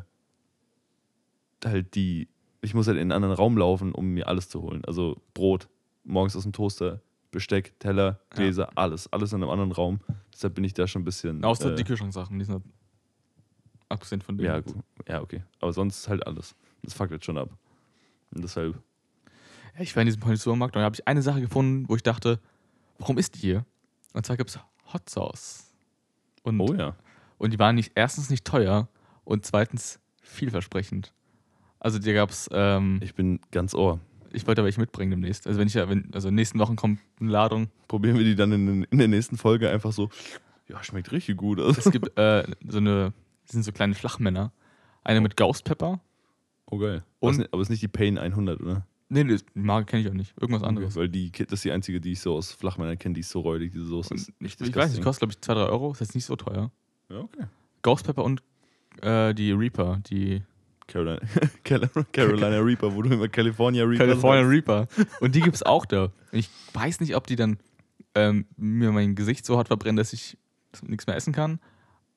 halt die. Ich muss halt in einen anderen Raum laufen, um mir alles zu holen. Also Brot, morgens aus dem Toaster, Besteck, Teller, Gläser, alles. Alles in einem anderen Raum. Deshalb bin ich da schon ein bisschen. Außer äh, die Kühlschranksachen, die sind halt abgesehen von denen. Ja, gut. Ja, okay. Aber sonst halt alles. Das fuckt jetzt schon ab. Und deshalb. Ja, Ich war in diesem Supermarkt und da habe ich eine Sache gefunden, wo ich dachte, warum ist die hier? Und zwar gibt es Hot Sauce. Und, Oh ja. und die waren nicht, erstens nicht teuer und zweitens vielversprechend. Also dir gab es, ähm, Ich bin ganz ohr. Ich wollte aber welche mitbringen demnächst. Also wenn ich ja, wenn, also in den nächsten Wochen kommt eine Ladung. Probieren wir die dann in, in der nächsten Folge einfach so. Ja, schmeckt richtig gut. Also, Es gibt äh, so eine, das sind so kleine Flachmänner. Eine mit Ghost Pepper. oh geil. Und- aber, aber ist nicht die Pain 100, oder? Nee, nee, die Marke kenne ich auch nicht. Irgendwas anderes. Weil die, das ist die einzige, die ich so aus Flachmännern kenne, die ist so räudig, diese Soße. Und Ist ich, ich weiß nicht, disgusting. kostet glaube ich 2, 3 Euro. Ist jetzt nicht so teuer. Ja, okay. Ghost Pepper und äh, die Reaper, die Carolina, Carolina- Reaper, wo du immer California Reaper California sagst. Reaper. Und die gibt es auch da. Ich weiß nicht, ob die dann ähm, mir mein Gesicht so hart verbrennen, dass ich nichts mehr essen kann.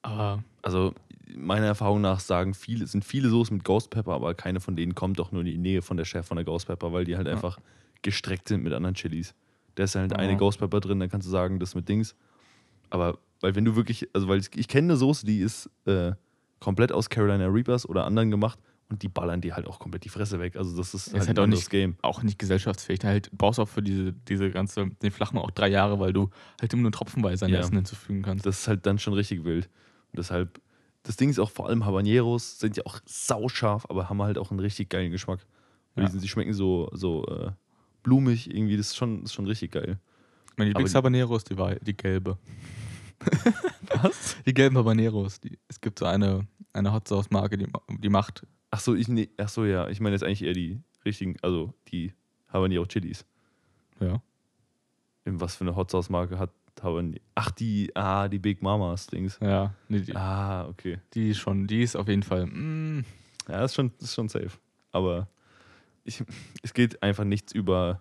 Aber Also, meiner Erfahrung nach sagen viele, sind viele Soßen mit Ghost Pepper, aber keine von denen kommt doch nur in die Nähe von der Chef von der Ghost Pepper, weil die halt Ja. einfach gestreckt sind mit anderen Chilis. Da ist halt eine Ja. Ghost Pepper drin, dann kannst du sagen, das mit Dings. Aber weil wenn du wirklich, also weil ich, ich kenne eine Soße, die ist, äh, komplett aus Carolina Reapers oder anderen gemacht und die ballern dir halt auch komplett die Fresse weg. Also das ist Ist halt, halt auch nicht- Game. Auch nicht gesellschaftsfähig. Da Halt, du brauchst auch für diese, diese ganze, den Flachen auch drei Jahre, weil du halt immer nur tropfenweise an Ja. Essen hinzufügen kannst. Das ist halt dann schon richtig wild. Und deshalb, das Ding ist auch vor allem Habaneros sind ja auch sauscharf, aber haben halt auch einen richtig geilen Geschmack. Ja. Die, sind, die schmecken so, so äh, blumig irgendwie, das ist schon, ist schon richtig geil. Mein Lieblingshabanero ist die, die gelbe. Was? Die gelben Habaneros. Die, es gibt so eine, eine Hot Sauce Marke, die, die macht. Ach so, ich, nee, ach so, ja, ich meine jetzt eigentlich eher die richtigen, also die Habanero Chilis. Ja. In was für eine Hot Sauce Marke hat Habanero? Ach, die, ah, die Big Mamas Dings. Ja. Nee, die, Ah, okay. die ist schon, die ist auf jeden Fall. Mm, Ja, das ist schon, ist schon safe. Aber ich, es geht einfach nichts über.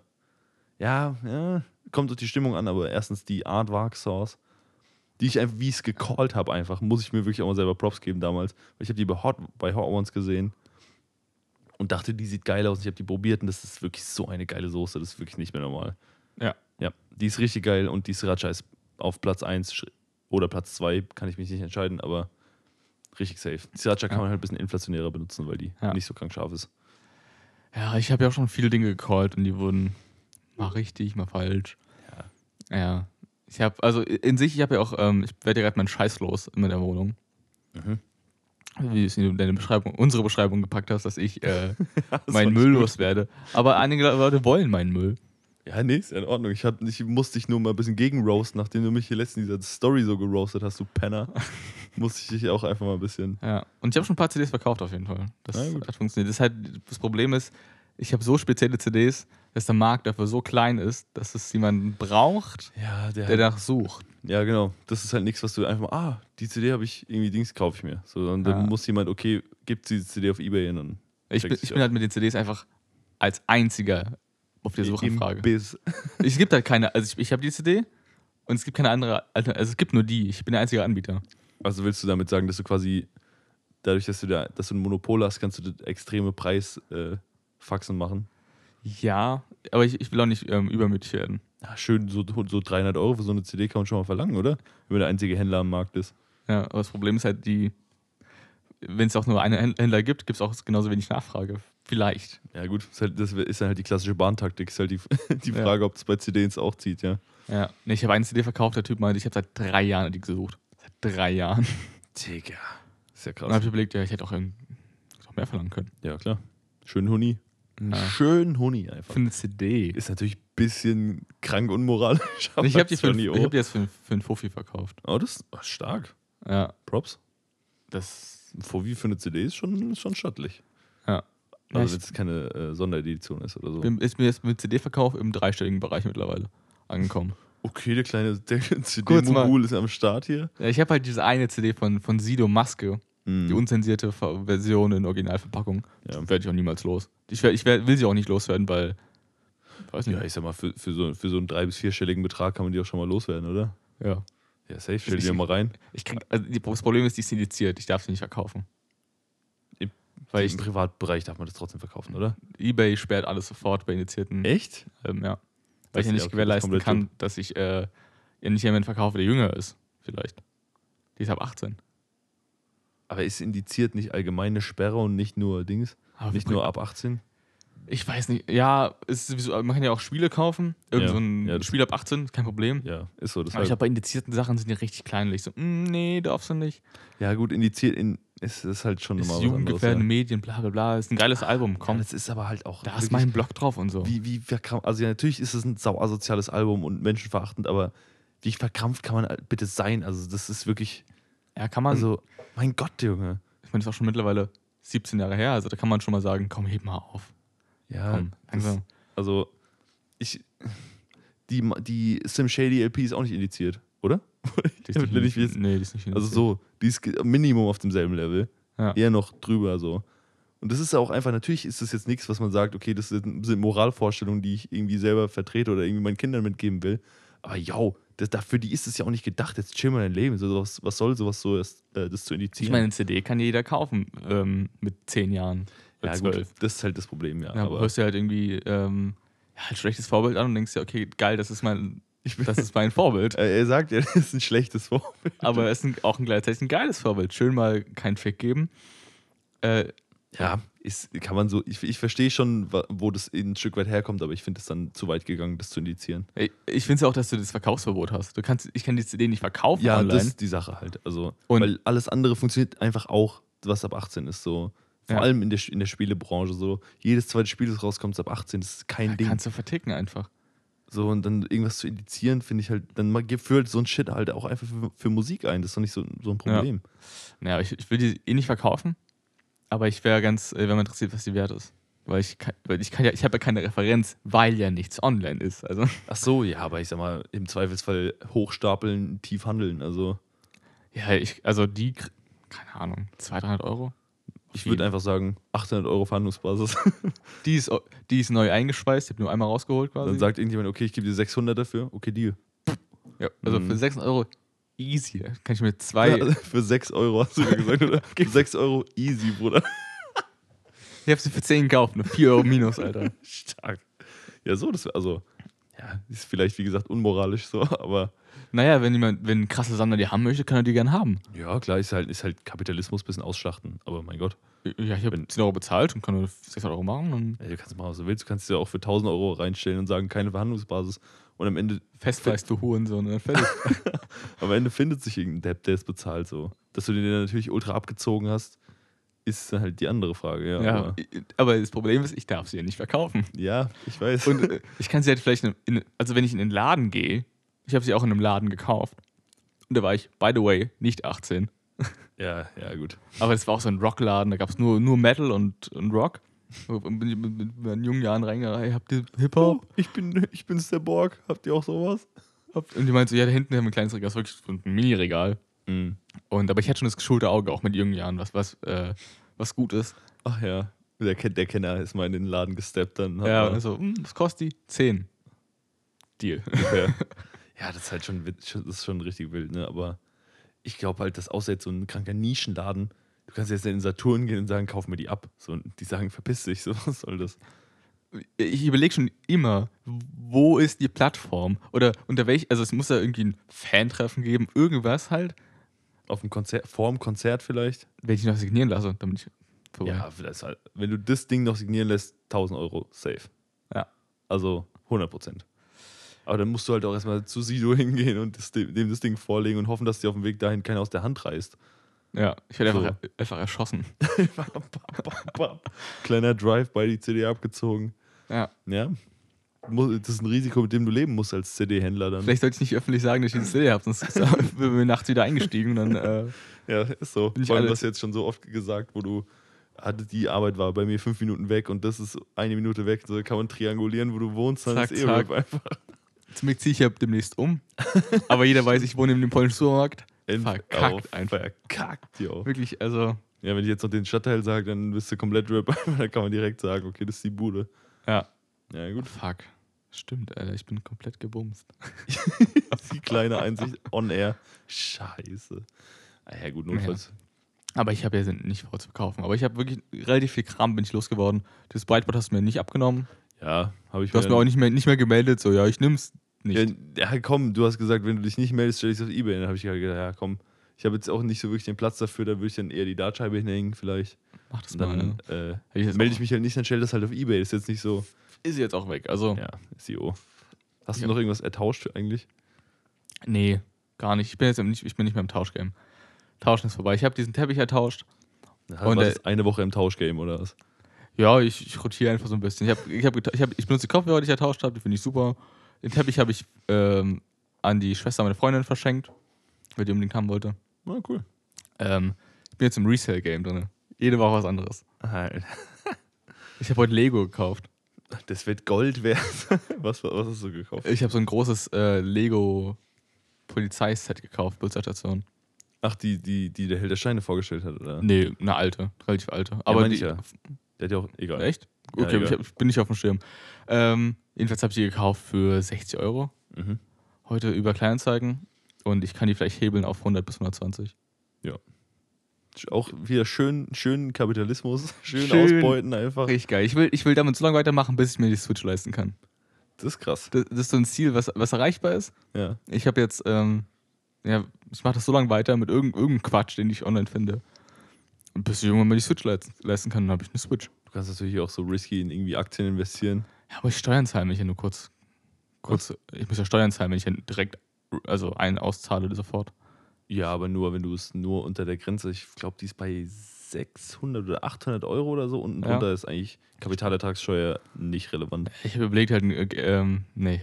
Ja, ja, kommt auf die Stimmung an, aber erstens die Aardvark Sauce, die ich einfach, wie ich es gecallt habe, einfach, muss ich mir wirklich auch mal selber Props geben damals. Weil ich habe die bei Hot, bei Hot Ones gesehen und dachte, die sieht geil aus. Ich habe die probiert und das ist wirklich so eine geile Soße, das ist wirklich nicht mehr normal. ja. Ja, die ist richtig geil und die Sriracha ist auf Platz 1 oder Platz 2, kann ich mich nicht entscheiden, aber richtig safe. Die Sriracha kann Ja. man halt ein bisschen inflationärer benutzen, weil die Ja. nicht so krank scharf ist. Ja, ich habe ja auch schon viele Dinge gecallt und die wurden mal richtig, mal falsch. Ja. Ja. Ich habe, also in sich, ich habe ja auch, ähm, ich werde ja gerade meinen Scheiß los in meiner Wohnung. Mhm. Wie du es in deine Beschreibung, unsere Beschreibung gepackt hast, dass ich äh, Das meinen Müll gut. loswerde. Aber einige Leute wollen meinen Müll. Ja, nee, ist ja in Ordnung. Ich, hab, ich musste dich nur mal ein bisschen gegenroasten, nachdem du mich hier letztens in dieser Story so geroastet hast, du Penner. musste ich dich auch einfach mal ein bisschen. Ja. Und ich habe schon ein paar CDs verkauft auf jeden Fall. Das gut. hat funktioniert. Das, ist halt, das Problem ist, ich habe so spezielle CDs, dass der Markt dafür so klein ist, dass es jemanden braucht, Ja, der. der danach sucht. ja, genau. Das ist halt nichts, was du einfach mal, ah, die CD habe ich, irgendwie Dings kaufe ich mir. So, dann, dann Ja. muss jemand, okay, gibt diese CD auf Ebay und dann. Ich bin, ich bin halt mit den CDs einfach als einziger auf der Suchanfrage. Biss. Es gibt halt keine, also ich, ich habe die CD und es gibt keine andere, also es gibt nur die. Ich bin der einzige Anbieter. Also willst du damit sagen, dass du quasi, dadurch, dass du da, dass du ein Monopol hast, kannst du extreme Preisfaxen äh, machen? Ja, aber ich, ich will auch nicht ähm, übermütig werden. Ja, schön, so, so 300 Euro für so eine CD kann man schon mal verlangen, oder? Wenn man der einzige Händler am Markt ist. Ja, aber das Problem ist halt die, wenn es auch nur einen Händler gibt, gibt es auch genauso wenig Nachfrage. Vielleicht. Ja, gut, ist halt, das ist dann halt die klassische Bahntaktik. Ist halt die, die Ja. Frage, ob es bei CDs auch zieht, ja. Ja. Nee, ich habe eine CD verkauft, der Typ meinte, ich habe seit drei Jahren die gesucht. Seit drei Jahren. Digga. Ist ja Und dann krass. habe ich überlegt, ja, ich hätte auch, irgendwie noch mehr verlangen können. Ja, klar. Schön Huni. Ja. Schön Huni einfach. Für eine CD. Ist natürlich ein bisschen krank unmoralisch. aber Ich habe die, für, ich hab die jetzt für, für einen Fuffi verkauft. Oh, das ist oh, stark. Ja, Props. das. Wie für eine CD ist schon, schon stattlich. Ja. Also, wenn es keine äh, Sonderedition ist oder so. bin, ist mir jetzt mit CD-Verkauf im dreistelligen Bereich mittlerweile angekommen. Okay, der kleine CD-Mogul ist am Start hier. Ja, ich habe halt diese eine CD von, von Sido Maske, Mhm. die unzensierte Ver- Version in Originalverpackung. Ja. Die werde ich auch niemals los. Ich, werd, ich werd, will sie auch nicht loswerden, weil. Weiß nicht. Ja, ich sag mal, für, für, so, für so einen drei- bis vierstelligen Betrag kann man die auch schon mal loswerden, oder? Ja. Ja, safe. Stell die ja mal rein. Ich krieg, also das Problem ist, die ist indiziert. Ich darf sie nicht verkaufen. Im- Weil ich, Im Privatbereich darf man das trotzdem verkaufen, oder? eBay sperrt alles sofort bei indizierten. Echt? Ähm, ja. Das Weil ich ja nicht okay, gewährleisten das kann, dass ich äh, ja nicht jemanden verkaufe, der jünger ist. Vielleicht. Die ist ab 18. Aber ist indiziert nicht allgemeine Sperre und nicht nur Dings? Aber nicht nur ab 18? Ich weiß nicht. Ja, ist man kann ja auch Spiele kaufen. Irgend Ja, so ein ja, das- Spiel ab 18, kein Problem. Ja, ist so. Aber ich glaube, bei indizierten Sachen sind die richtig kleinlich. So, mm, nee, darfst du nicht. ja, gut, indiziert in, ist, ist halt schon nochmal was jugendgefährdende anderes. Medien, bla bla bla. Ist ein geiles Album, Ja. komm. Ja, das ist aber halt auch. da ist mein Blog drauf und so. Wie, wie verkrampft, also ja, natürlich ist es ein sau asoziales Album und menschenverachtend, aber wie verkrampft kann man bitte sein? Also, das ist wirklich. Ja, kann man. Also, mein Gott, Junge. ich meine, das ist auch schon mittlerweile 17 Jahre her. Also da kann man schon mal sagen, komm, heb mal auf. Ja, Komm, das, langsam. also, ich. Die, die Sim Shady LP ist auch nicht indiziert, oder? Die ist ich jetzt- nee, die ist nicht Also indiziert. so, die ist Minimum auf demselben Level. Ja. Eher noch drüber so. Und das ist ja auch einfach, natürlich ist das jetzt nichts, was man sagt, okay, das sind, sind Moralvorstellungen, die ich irgendwie selber vertrete oder irgendwie meinen Kindern mitgeben will. Aber ja, das, dafür die ist es ja auch nicht gedacht. Jetzt chill mal dein Leben. So, was, was soll sowas so, erst, äh, das zu indizieren? Ich meine, eine CD kann jeder kaufen ähm, mit 10 Jahren. ja, Mit gut, 12. das ist halt das Problem, ja. Ja, aber hörst du halt irgendwie ähm, ja, halt schlechtes Vorbild an und denkst dir, okay, geil, das ist mein Das ist mein Vorbild. er er sagt ja, das ist ein schlechtes Vorbild. Aber es ist ein, auch ein gleichzeitig ein geiles Vorbild. Schön mal keinen Fick geben. Äh, Ja, ist, kann man so, ich, ich verstehe schon, wo das ein Stück weit herkommt, aber ich finde es dann zu weit gegangen, das zu indizieren. ich finde es auch, dass du das Verkaufsverbot hast. Du kannst, ich kann die CD nicht verkaufen Ja, online. das ist die Sache halt. Also, Und- weil alles andere funktioniert einfach auch, was ab 18 ist. So. Vor Ja. allem in der, in der Spielebranche so. Jedes zweite Spiel, das rauskommt, ist ab 18, das ist kein Ding. Kannst du verticken einfach. So, und dann irgendwas zu indizieren, finde ich halt, dann führt so ein Shit halt auch einfach für, für Musik ein. Das ist doch nicht so, so ein Problem. Naja, ich, ich will die eh nicht verkaufen, aber ich wäre ganz, äh, wäre mal interessiert, was die wert ist. Weil ich kann, weil ich kann ja, ich habe ja keine Referenz, weil ja nichts online ist. Also, Ach so, ja, aber ich sag mal, im Zweifelsfall hochstapeln, tief handeln. Also, ja, ich, also die, keine Ahnung, 200, 300 Euro. ich würde einfach sagen, 800 Euro Verhandlungsbasis. Die ist, die ist neu eingespeist, ich habe nur einmal rausgeholt quasi. Dann sagt irgendjemand, okay, ich gebe dir 600 dafür. Okay, Deal. ja, also Mhm. für 600 Euro easy. Kann ich mir zwei. Ja, für 6 Euro hast du mir gesagt, oder? Für 6 Euro easy, Bruder. Ich habe sie für 10 gekauft, nur 4 Euro minus, Alter. Stark. Ja, so, das also, ja, ist vielleicht, wie gesagt, unmoralisch so, aber Naja, wenn jemand, wenn ein krasser Sammler die haben möchte, kann er die gern haben. ja, klar, ist halt, ist halt Kapitalismus ein bisschen ausschlachten, aber mein Gott. Ja, ich habe Wenn- 10 Euro bezahlt und kann nur 600 Euro machen und Ja, du kannst machen, was du willst. Du kannst es ja auch für 1000 Euro reinstellen und sagen, keine Verhandlungsbasis. Und am Ende, festpreis du Hurensohn. Fertig. am Ende findet sich irgendein Depp, der es bezahlt. So. Dass du den dann natürlich ultra abgezogen hast, ist halt die andere Frage. Ja, ja, aber, aber das Problem ist, ich darf sie ja nicht verkaufen. ja ich weiß. Und äh, ich kann sie halt vielleicht, in, in, also wenn ich in den Laden gehe, ich habe sie auch in einem Laden gekauft. Und da war ich, by the way, nicht 18. ja, ja, gut. Aber es war auch so ein Rockladen, da gab es nur, nur Metal und, und Rock. Und bin ich mit, meinen jungen Jahren reingegangen, hey, habt ihr Hip-Hop? ich, bin, ich bin's der Borg. Habt ihr auch sowas? Habt- Und die meinte so, ja, da hinten haben wir ein kleines Regal, das ist wirklich ein Mini-Regal. Mhm. Und, aber ich hatte schon das geschulte Auge, auch mit jungen Jahren, was, was, äh, was gut ist. Ach ja. Der, der Kenner ist mal in den Laden gesteppt. Dann Ja, und so, hm, was kostet die? 10. Deal. ungefähr. ja, das ist halt schon, das ist schon richtig wild, ne? Aber ich glaube halt, dass außer jetzt so ein kranker Nischenladen, du kannst jetzt in den Saturn gehen und sagen, kauf mir die ab. So, und die sagen, verpiss dich, so was soll das? ich überlege schon immer, wo ist die Plattform? Oder unter welch, also es muss da irgendwie ein Fan-Treffen geben, irgendwas halt, Auf dem Konzert, vor dem Konzert vielleicht? wenn ich noch signieren lasse, damit ich vorbei. Ja, halt, wenn du das Ding noch signieren lässt, 1000 Euro safe. Ja. Also 100 Prozent. Aber dann musst du halt auch erstmal zu Sido hingehen und das, dem dem das Ding vorlegen und hoffen, dass dir auf dem Weg dahin keiner aus der Hand reißt. Ja, ich werde So. einfach, einfach erschossen. Kleiner Drive bei die CD abgezogen. Ja. Ja. Das ist ein Risiko, mit dem du leben musst als CD-Händler dann. Vielleicht sollte ich nicht öffentlich sagen, dass ich diese CD habe, sonst ist- bin wir nachts wieder eingestiegen und dann, äh, Ja, ist so. Ich Vor allem, alles- was jetzt schon so oft gesagt, wo du hatte die Arbeit war bei mir fünf Minuten weg und das ist eine Minute weg. So kann man triangulieren, wo du wohnst, dann Zack, ist eh einfach. zum Glück ziehe ich ja demnächst um. Aber jeder weiß, ich wohne in dem polnischen Supermarkt. Verkackt auf, einfach. Verkackt, jo. Wirklich, also, Ja, wenn ich jetzt noch den Stadtteil sage, dann bist du komplett Rip. dann kann man direkt sagen, okay, das ist die Bude. ja. Ja, gut. Fuck. Stimmt, Alter, ich bin komplett gebumst. Die kleine Einsicht on air. Scheiße. Ah, ja, gut, notfalls. Aber ich habe ja nicht vor zu verkaufen. Aber ich habe wirklich relativ viel Kram bin ich losgeworden. Das Breitbart hast du mir nicht abgenommen. Ja, habe ich Du hast mir auch nicht mehr, nicht mehr gemeldet, so, ja, ich nimm's nicht. Ja, ja, komm, du hast gesagt, wenn du dich nicht meldest, stell dich auf Ebay. Dann habe ich halt gedacht, ja, komm. Ich habe jetzt auch nicht so wirklich den Platz dafür, da würde ich dann eher die Dartscheibe hinhängen, vielleicht. Mach das Und mal. dann ja. äh, ich jetzt melde ich mich halt nicht, dann stell das halt auf Ebay. Das ist jetzt nicht so, Ist jetzt auch weg. Also, ja, SEO. Hast du Ja. noch irgendwas ertauscht eigentlich? nee, gar nicht. Ich bin jetzt nicht, ich bin nicht mehr im Tauschgame. Tauschen ist vorbei. Ich habe diesen Teppich ertauscht. Ja, Und das eine Woche im Tauschgame oder was? Ja, ich, ich rotiere einfach so ein bisschen. Ich, hab, ich, hab, ich, hab, ich benutze die Kopfhörer, die ich ertauscht habe, die finde ich super. Den Teppich habe ich ähm, an die Schwester meiner Freundin verschenkt, weil die unbedingt haben wollte. Na, cool. Ähm, ich bin jetzt im Resale-Game drin. Jede Woche was anderes. Alter, Ich habe heute Lego gekauft. Das wird Gold wert. was, was hast du gekauft? Ich habe so ein großes äh, Lego-Polizeiset gekauft, Polizeistation. Ach, die, die, die der Held der Steine vorgestellt hat, oder? Nee, eine alte, relativ alte. Aber meine die, ich ja. Der hat ja auch, egal. Echt? Ja, Okay, egal. ich, hab, ich bin nicht auf dem Schirm. Ähm, jedenfalls habe ich die gekauft für 60 Euro. Mhm. Heute über Kleinanzeigen. Und ich kann die vielleicht hebeln auf 100 bis 120. Auch wieder schön, schön Kapitalismus, schön, Schön. ausbeuten einfach. Richtig geil. Ich will, ich will damit so lange weitermachen, bis ich mir die Switch leisten kann. Das ist krass. Das, das ist so ein Ziel, was, was erreichbar ist. Ja. Ich habe jetzt, ähm, ja, ich mache das so lange weiter mit irgend, irgendeinem Quatsch, den ich online finde. Und bis ich irgendwann mal die Switch leisten, leisten kann, dann habe ich eine Switch. Du kannst natürlich auch so risky in irgendwie Aktien investieren. Aber ich Steuern zahlen, wenn ich ja nur kurz, kurz, ich muss ja Steuern zahlen, wenn ich ja direkt, also einen auszahle sofort. Ja, aber nur, wenn du es nur unter der Grenze, ich glaube, die ist bei 600 oder 800 Euro oder so. Unten Ja. drunter ist eigentlich Kapitalertragssteuer nicht relevant. Ich habe überlegt halt, äh, ähm, nee,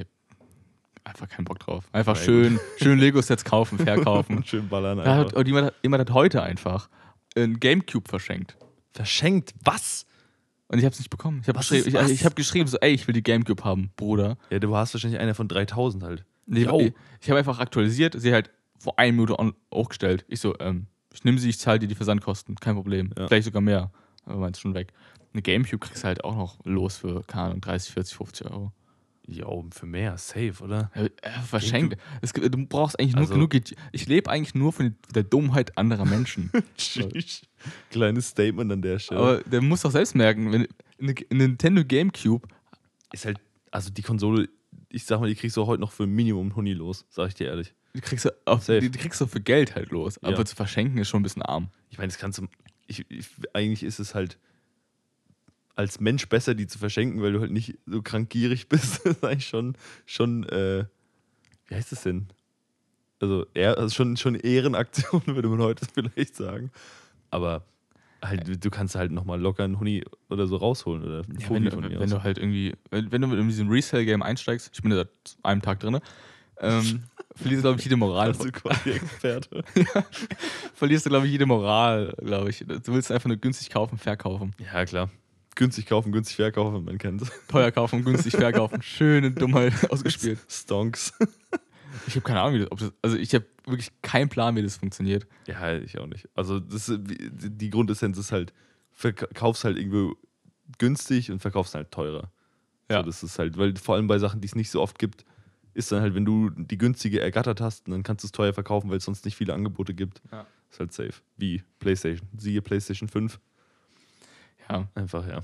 einfach keinen Bock drauf. Einfach Na schön, schön Lego-Sets kaufen, verkaufen. Und schön ballern Da hat, einfach. und jemand, hat- jemand hat heute einfach ein Gamecube verschenkt. Verschenkt? Was? Und ich habe es nicht bekommen. Ich habe geschrieben, ich, was? ich hab geschrieben, so, ey, ich will die Gamecube haben, Bruder. Ja, du hast wahrscheinlich einer von 3000 halt. Nee, Jo. ich ich habe einfach aktualisiert, sie halt vor einer Minute hochgestellt. Ich so, ähm, ich nehme sie, ich zahle dir die Versandkosten, kein Problem. Ja. Vielleicht sogar mehr. Aber meins schon weg. Eine Gamecube kriegst du halt auch noch los für, keine Ahnung, 30, 40, 50 Euro. Jo, für mehr, safe, oder? Ja, verschenkt. Es, gibt- du brauchst eigentlich nur Also- genug. Ich lebe eigentlich nur von der Dummheit anderer Menschen. Kleines Statement an der Stelle. Aber der muss doch selbst merken, wenn eine eine Nintendo Gamecube, ist halt, also die Konsole, ich sag mal, die kriegst du heute noch für Minimum Huni los, sag ich dir ehrlich. die kriegst du, auf, die, die kriegst du für Geld halt los. Aber Ja. zu verschenken ist schon ein bisschen arm. Ich meine, das kannst du, ich, ich, eigentlich ist es halt als Mensch besser, die zu verschenken, weil du halt nicht so krank gierig bist. Das ist eigentlich schon, schon, äh, wie heißt das denn? Also, eher, also schon, schon Ehrenaktion, würde man heute vielleicht sagen. Aber halt, du kannst halt nochmal locker einen Huni oder so rausholen oder einen Ja, wenn, du, wenn aus. du halt irgendwie, wenn, wenn du in diesem Resale-Game einsteigst, ich bin ja seit einem Tag drin, ähm, verlierst du, glaube ich, jede Moral. also quasi Experte. verlierst du, glaube ich, jede Moral, glaube ich. Du willst einfach nur günstig kaufen, verkaufen. ja, klar. Günstig kaufen, günstig verkaufen, man kennt es. Teuer kaufen, günstig verkaufen. Schöne Dummheit ausgespielt. Stonks. Ich habe keine Ahnung, wie das, ob das, also ich habe wirklich keinen Plan, wie das funktioniert. Ja, ich auch nicht. Also das, die Grundessenz ist halt, verkaufst halt irgendwo günstig und verkaufst halt teurer. Ja. So, das ist halt, weil vor allem bei Sachen, die es nicht so oft gibt, ist dann halt, wenn du die günstige ergattert hast, dann kannst du es teuer verkaufen, weil es sonst nicht viele Angebote gibt. Ja. Ist halt safe. Wie PlayStation. Siehe PlayStation 5. Ja, Einfach, ja.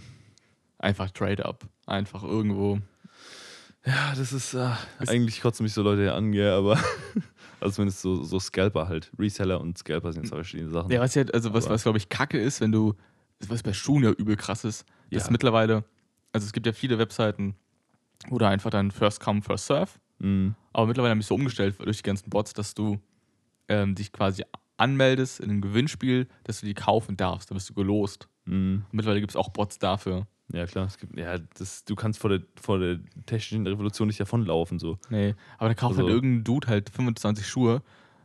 einfach Trade-up. Einfach irgendwo. Ja, das ist, äh, Ist- eigentlich kotzen mich so Leute ja an, ja, aber also zumindest so, so Scalper halt. Reseller und Scalper sind zwei verschiedene Sachen. Ja, was ja, also was, was glaube ich kacke ist, wenn du, was bei Schuhen ja übel krass ist, Ja. ist mittlerweile, also es gibt ja viele Webseiten, wo du einfach dann First Come, First Serve, Mhm. aber mittlerweile haben die so umgestellt durch die ganzen Bots, dass du ähm, dich quasi anmeldest in einem Gewinnspiel, dass du die kaufen darfst, dann bist du gelost. Mhm. Mittlerweile gibt es auch Bots dafür. Ja, klar. Es gibt, ja, das, du kannst vor der, vor der technischen Revolution nicht davonlaufen. So. Nee, aber dann kauft Also- halt irgendein Dude halt 25 Schuhe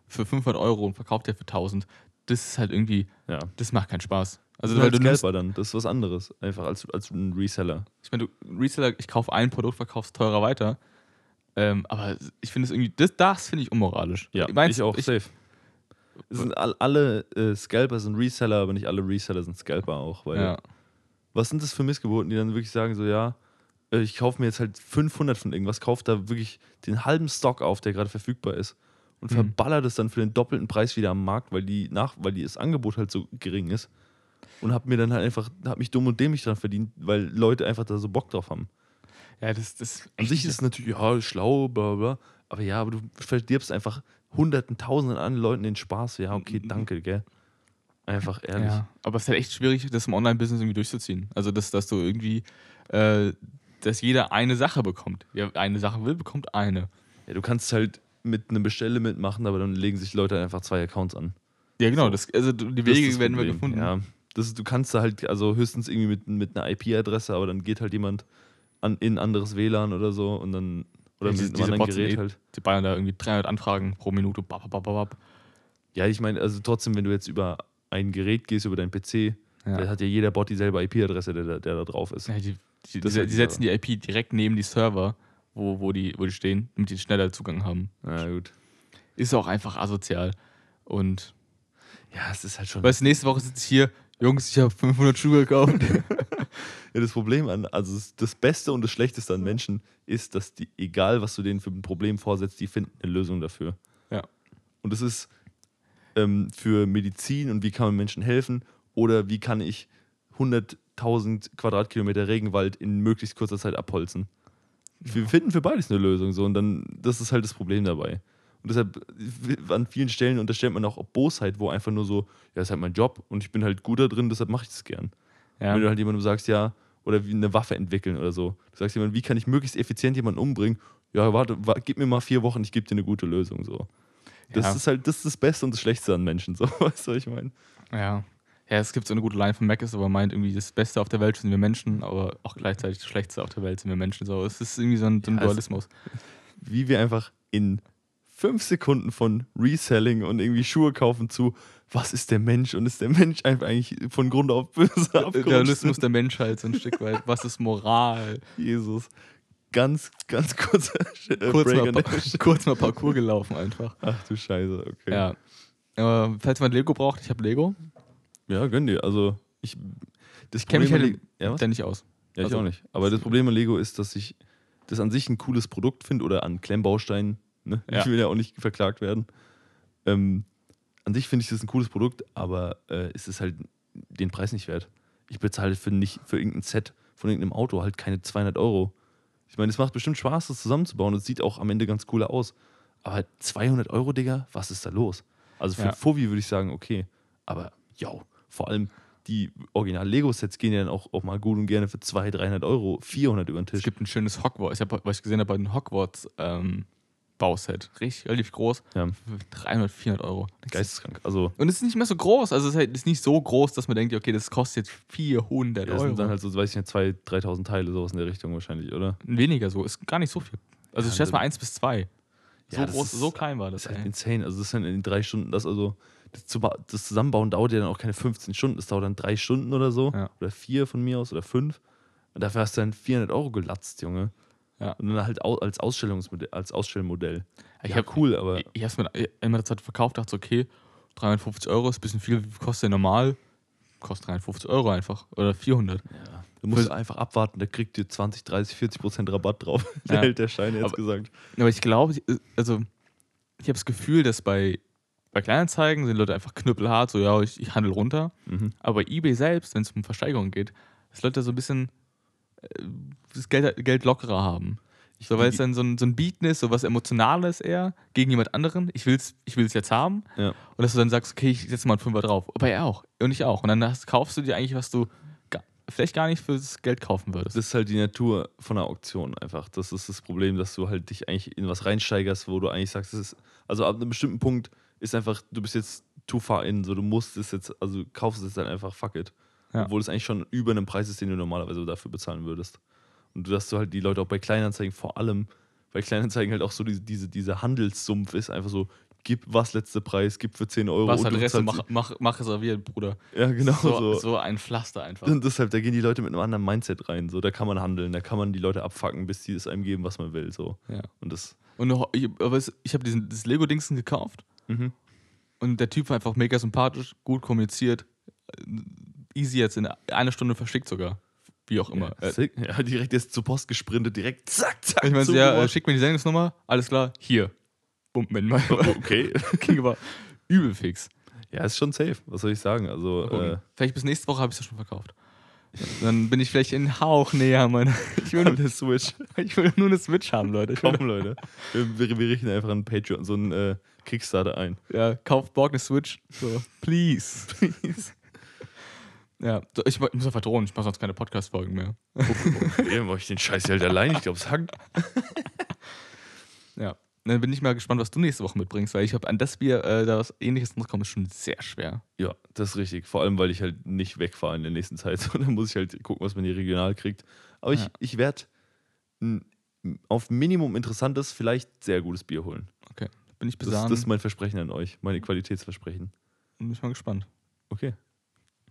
für 500 Euro und verkauft der für 1000. Das ist halt irgendwie, Ja. das macht keinen Spaß. Also, weil halt du nimmst, dann. Das ist was anderes. Einfach als, als ein Reseller. ich meine, du Reseller, ich kaufe ein Produkt, verkaufst teurer weiter. Ähm, aber ich finde es irgendwie, das, das finde ich unmoralisch. Meinst- ich auch. safe. Es sind all, alle äh, Scalper sind Reseller, aber nicht alle Reseller sind Scalper auch. Weil ja. Was sind das für Missgeburten, die dann wirklich sagen, so, ja, äh, ich kaufe mir jetzt halt 500 von irgendwas, kaufe da wirklich den halben Stock auf, der gerade verfügbar ist und Mhm. verballer das dann für den doppelten Preis wieder am Markt, weil die nach, weil die das Angebot halt so gering ist und hab mir dann halt einfach, hab mich dumm und dämlich dran verdient, weil Leute einfach da so Bock drauf haben. ja, das, das An sich ist es natürlich, ja, schlau, bla bla, aber ja, aber du verdirbst einfach Hunderten, Tausenden an Leuten den Spaß. Ja, okay, danke, gell. Einfach ehrlich. Ja, aber es ist halt echt schwierig, das im Online-Business irgendwie durchzuziehen. Also, dass, dass du irgendwie, äh, dass jeder eine Sache bekommt. Wer eine Sache will, bekommt eine. Ja, du kannst halt mit einem Bestelle mitmachen, aber dann legen sich Leute einfach zwei Accounts an. Ja, genau. So. Das, also die Wege werden wir gefunden. Ja, das du kannst da halt, also höchstens irgendwie mit, mit einer IP-Adresse, aber dann geht halt jemand an, in ein anderes WLAN oder so und dann, oder Ja, mit diese- einem anderen Bots sind Gerät halt. Die bayern da irgendwie 300 Anfragen pro Minute. Bap, bap, bap, bap. Ja, ich meine, also trotzdem, wenn du jetzt über ein Gerät gehst, über deinen PC, Ja. da hat ja jeder Bot dieselbe IP-Adresse, der, da- der da drauf ist. Ja, die, die, die, die setzen die IP direkt neben die Server, wo, wo, die, wo die stehen, damit die schneller Zugang haben. Ja, gut. Ist auch einfach asozial. Und Ja, es ist halt schon. weißt nächste Woche sitze ich hier, Jungs, ich habe 500 Schuhe gekauft. Ja, das Problem an, also das- Beste und das Schlechteste an Menschen ist, dass die, egal was du denen für ein Problem vorsetzt, die finden eine Lösung dafür. Ja. Und das ist ähm, für Medizin und wie kann man Menschen helfen oder wie kann ich 100.000 Quadratkilometer Regenwald in möglichst kurzer Zeit abholzen. Wir finden für beides eine Lösung so und dann, das ist halt das Problem dabei. Und deshalb, an vielen Stellen unterstellt man auch Bosheit, wo einfach nur so, ja, ist halt mein Job und ich bin halt gut da drin, deshalb mache ich es gern. Ja. Wenn du halt jemandem sagst, ja, oder wie eine Waffe entwickeln oder so. Du sagst jemandem, wie kann ich möglichst effizient jemanden umbringen? Ja, warte, wa gib mir mal vier Wochen, ich gebe dir eine gute Lösung. So. Das Ja. ist halt das, ist das Beste und das Schlechteste an Menschen. So, weißt du, was ich meine? Ja. Ja, es gibt so eine gute Line von Mac, ist aber meint irgendwie, das Beste auf der Welt sind wir Menschen, aber auch gleichzeitig das Schlechteste auf der Welt sind wir Menschen. So, es ist irgendwie so ein, so ein Ja, Dualismus. Wie wir einfach in fünf Sekunden von Reselling und irgendwie Schuhe kaufen zu, was ist der Mensch? Und ist der Mensch einfach eigentlich von Grund auf böse? Dualismus der Menschheit so ein Stück weit. Was ist Moral? Jesus. Ganz, ganz kurzer äh, Kurz mal, kurz mal Parcours gelaufen einfach. Ach du Scheiße, okay. Ja. Aber falls man Lego braucht, ich habe Lego. Ja, gönn dir. Also, ich. Das Ich kenne mich halt ja, da nicht aus. Ja, ich also- auch nicht. Aber das Problem an Lego ist, dass ich das an sich ein cooles Produkt finde oder an Klemmbausteinen. Ne? Ja. Ich will ja auch nicht verklagt werden. Ähm, an sich finde ich das ein cooles Produkt, aber äh, es ist halt den Preis nicht wert. Ich bezahle für, nicht, für irgendein Set von irgendeinem Auto halt keine 200 Euro. Ich meine, es macht bestimmt Spaß, das zusammenzubauen. Es sieht auch am Ende ganz cool aus. Aber halt 200 Euro, Digga, was ist da los? Also für Ja. ein Fovi würde ich sagen, okay. Aber ja, vor allem die Original-Lego-Sets gehen ja dann auch, auch mal gut und gerne für 200, 300 Euro, 400 über den Es Tisch. gibt ein schönes Hogwarts. Ich habe, was ich gesehen habe, ein Hogwarts ähm, Bauset. Richtig, relativ groß. Ja, Für 300, 400 Euro. geisteskrank. Also, Und es ist nicht mehr so groß. Also es ist, halt, ist nicht so groß, dass man denkt, okay, das kostet jetzt 400 ja, das Euro. sind dann halt so, weiß ich nicht, 2.000, 3.000 Teile, sowas in der Richtung wahrscheinlich, oder? Weniger so. Ist gar nicht so viel. Also Ja, ich schätze mal dann- 1 bis 2. So, Ja, das groß, ist- so klein war das. Das ist halt ey. insane. Also, das ist dann in drei Stunden, das also, das, das Zusammenbauen dauert ja dann auch keine 15 Stunden, das dauert dann drei Stunden oder so. Ja. Oder vier von mir aus oder fünf. Und dafür hast du dann 400 Euro gelatzt, Junge. Ja. Und dann halt als Ausstellungsmodell, als Ausstellmodell. Ich ja, hab- cool, aber Ich, ich habe es mir immer der Zeit verkauft, dachte okay, 350 Euro ist ein bisschen viel, wie kostet der normal? Kostet 350 Euro einfach. Oder 400. ja, du musst Für- einfach abwarten, der kriegt dir 20, 30, 40 Prozent Rabatt drauf. Der Ja. hält der Schein jetzt Aber- gesagt. Aber ich glaube, also ich habe das Gefühl, dass bei, bei Kleinanzeigen sind Leute einfach knüppelhart, so ja, ich, ich handle runter. Mhm. Aber bei eBay selbst, wenn es um Versteigerungen geht, dass Leute so ein bisschen das Geld, Geld lockerer haben. So, weil es dann so ein, so ein Bieten ist, so was Emotionales eher gegen jemand anderen. Ich will es ich will's jetzt haben. Ja. Und dass du dann sagst, okay, ich setze mal einen Fünfer drauf. Aber er auch. Und ich auch. Und dann hast, kaufst du dir eigentlich, was du ga, vielleicht gar nicht fürs Geld kaufen würdest. Das ist halt die Natur von einer Auktion einfach. Das ist das Problem, dass du halt dich eigentlich in was reinsteigerst, wo du eigentlich sagst, ist, also ab einem bestimmten Punkt ist einfach, du bist jetzt too far in, so du musst es jetzt, also kaufst es dann einfach, fuck it. Ja. Obwohl es eigentlich schon über einem Preis ist, den du normalerweise dafür bezahlen würdest. Und dass du halt die Leute auch bei Kleinanzeigen vor allem, bei Kleinanzeigen halt auch so diese, diese, dieser Handelssumpf ist, einfach so, gib was letzter Preis, gib für 10 Euro. was Adresse, zahlst- mach, mach, mach reserviert, Bruder. Ja, genau so, so. so ein Pflaster einfach. Und deshalb, da gehen die Leute mit einem anderen Mindset rein. So, da kann man handeln, da kann man die Leute abfacken, bis die es einem geben, was man will. So. Ja. Und das. Und noch- ich, ich habe das Lego-Dingsen gekauft Mhm. und der Typ war einfach mega sympathisch, gut kommuniziert, easy jetzt in einer Stunde verschickt sogar. Wie auch immer. Ja, sick. ja, direkt jetzt zur Post gesprintet, direkt zack, zack. ich meine, zum ja, schick mir die Sendungsnummer, alles klar, hier. Bumm, wenn mal. okay. Ging aber übel fix. Ja, ist schon safe. Was soll ich sagen? Also, äh, vielleicht bis nächste Woche habe ich es ja schon verkauft. Dann bin ich vielleicht in Hauch näher, meine. Ich will, der Switch. ich will nur eine Switch haben, Leute. Ich Komm, Leute. Wir, wir, wir richten einfach einen Patreon, so einen äh, Kickstarter ein. ja, kauft Borg eine Switch. So, please. please. Ja, ich, ich muss einfach drohen, ich mache sonst keine Podcast-Folgen mehr. Okay, mach ich den Scheiß halt allein. Ich glaube, es hackt. Ja. Dann bin ich mal gespannt, was du nächste Woche mitbringst, weil ich habe an das Bier äh, da was ähnliches kommen, ist schon sehr schwer. Ja, das ist richtig. Vor allem, weil ich halt nicht wegfahre in der nächsten Zeit. Dann muss ich halt gucken, was man hier regional kriegt. Aber ich, Ja. ich werde auf Minimum interessantes, vielleicht sehr gutes Bier holen. Okay. Bin ich Das, besahen. das ist mein Versprechen an euch, meine Qualitätsversprechen. bin ich mal gespannt. Okay.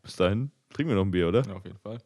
Bis dahin trinken wir noch ein Bier, oder? Ja, auf jeden Fall.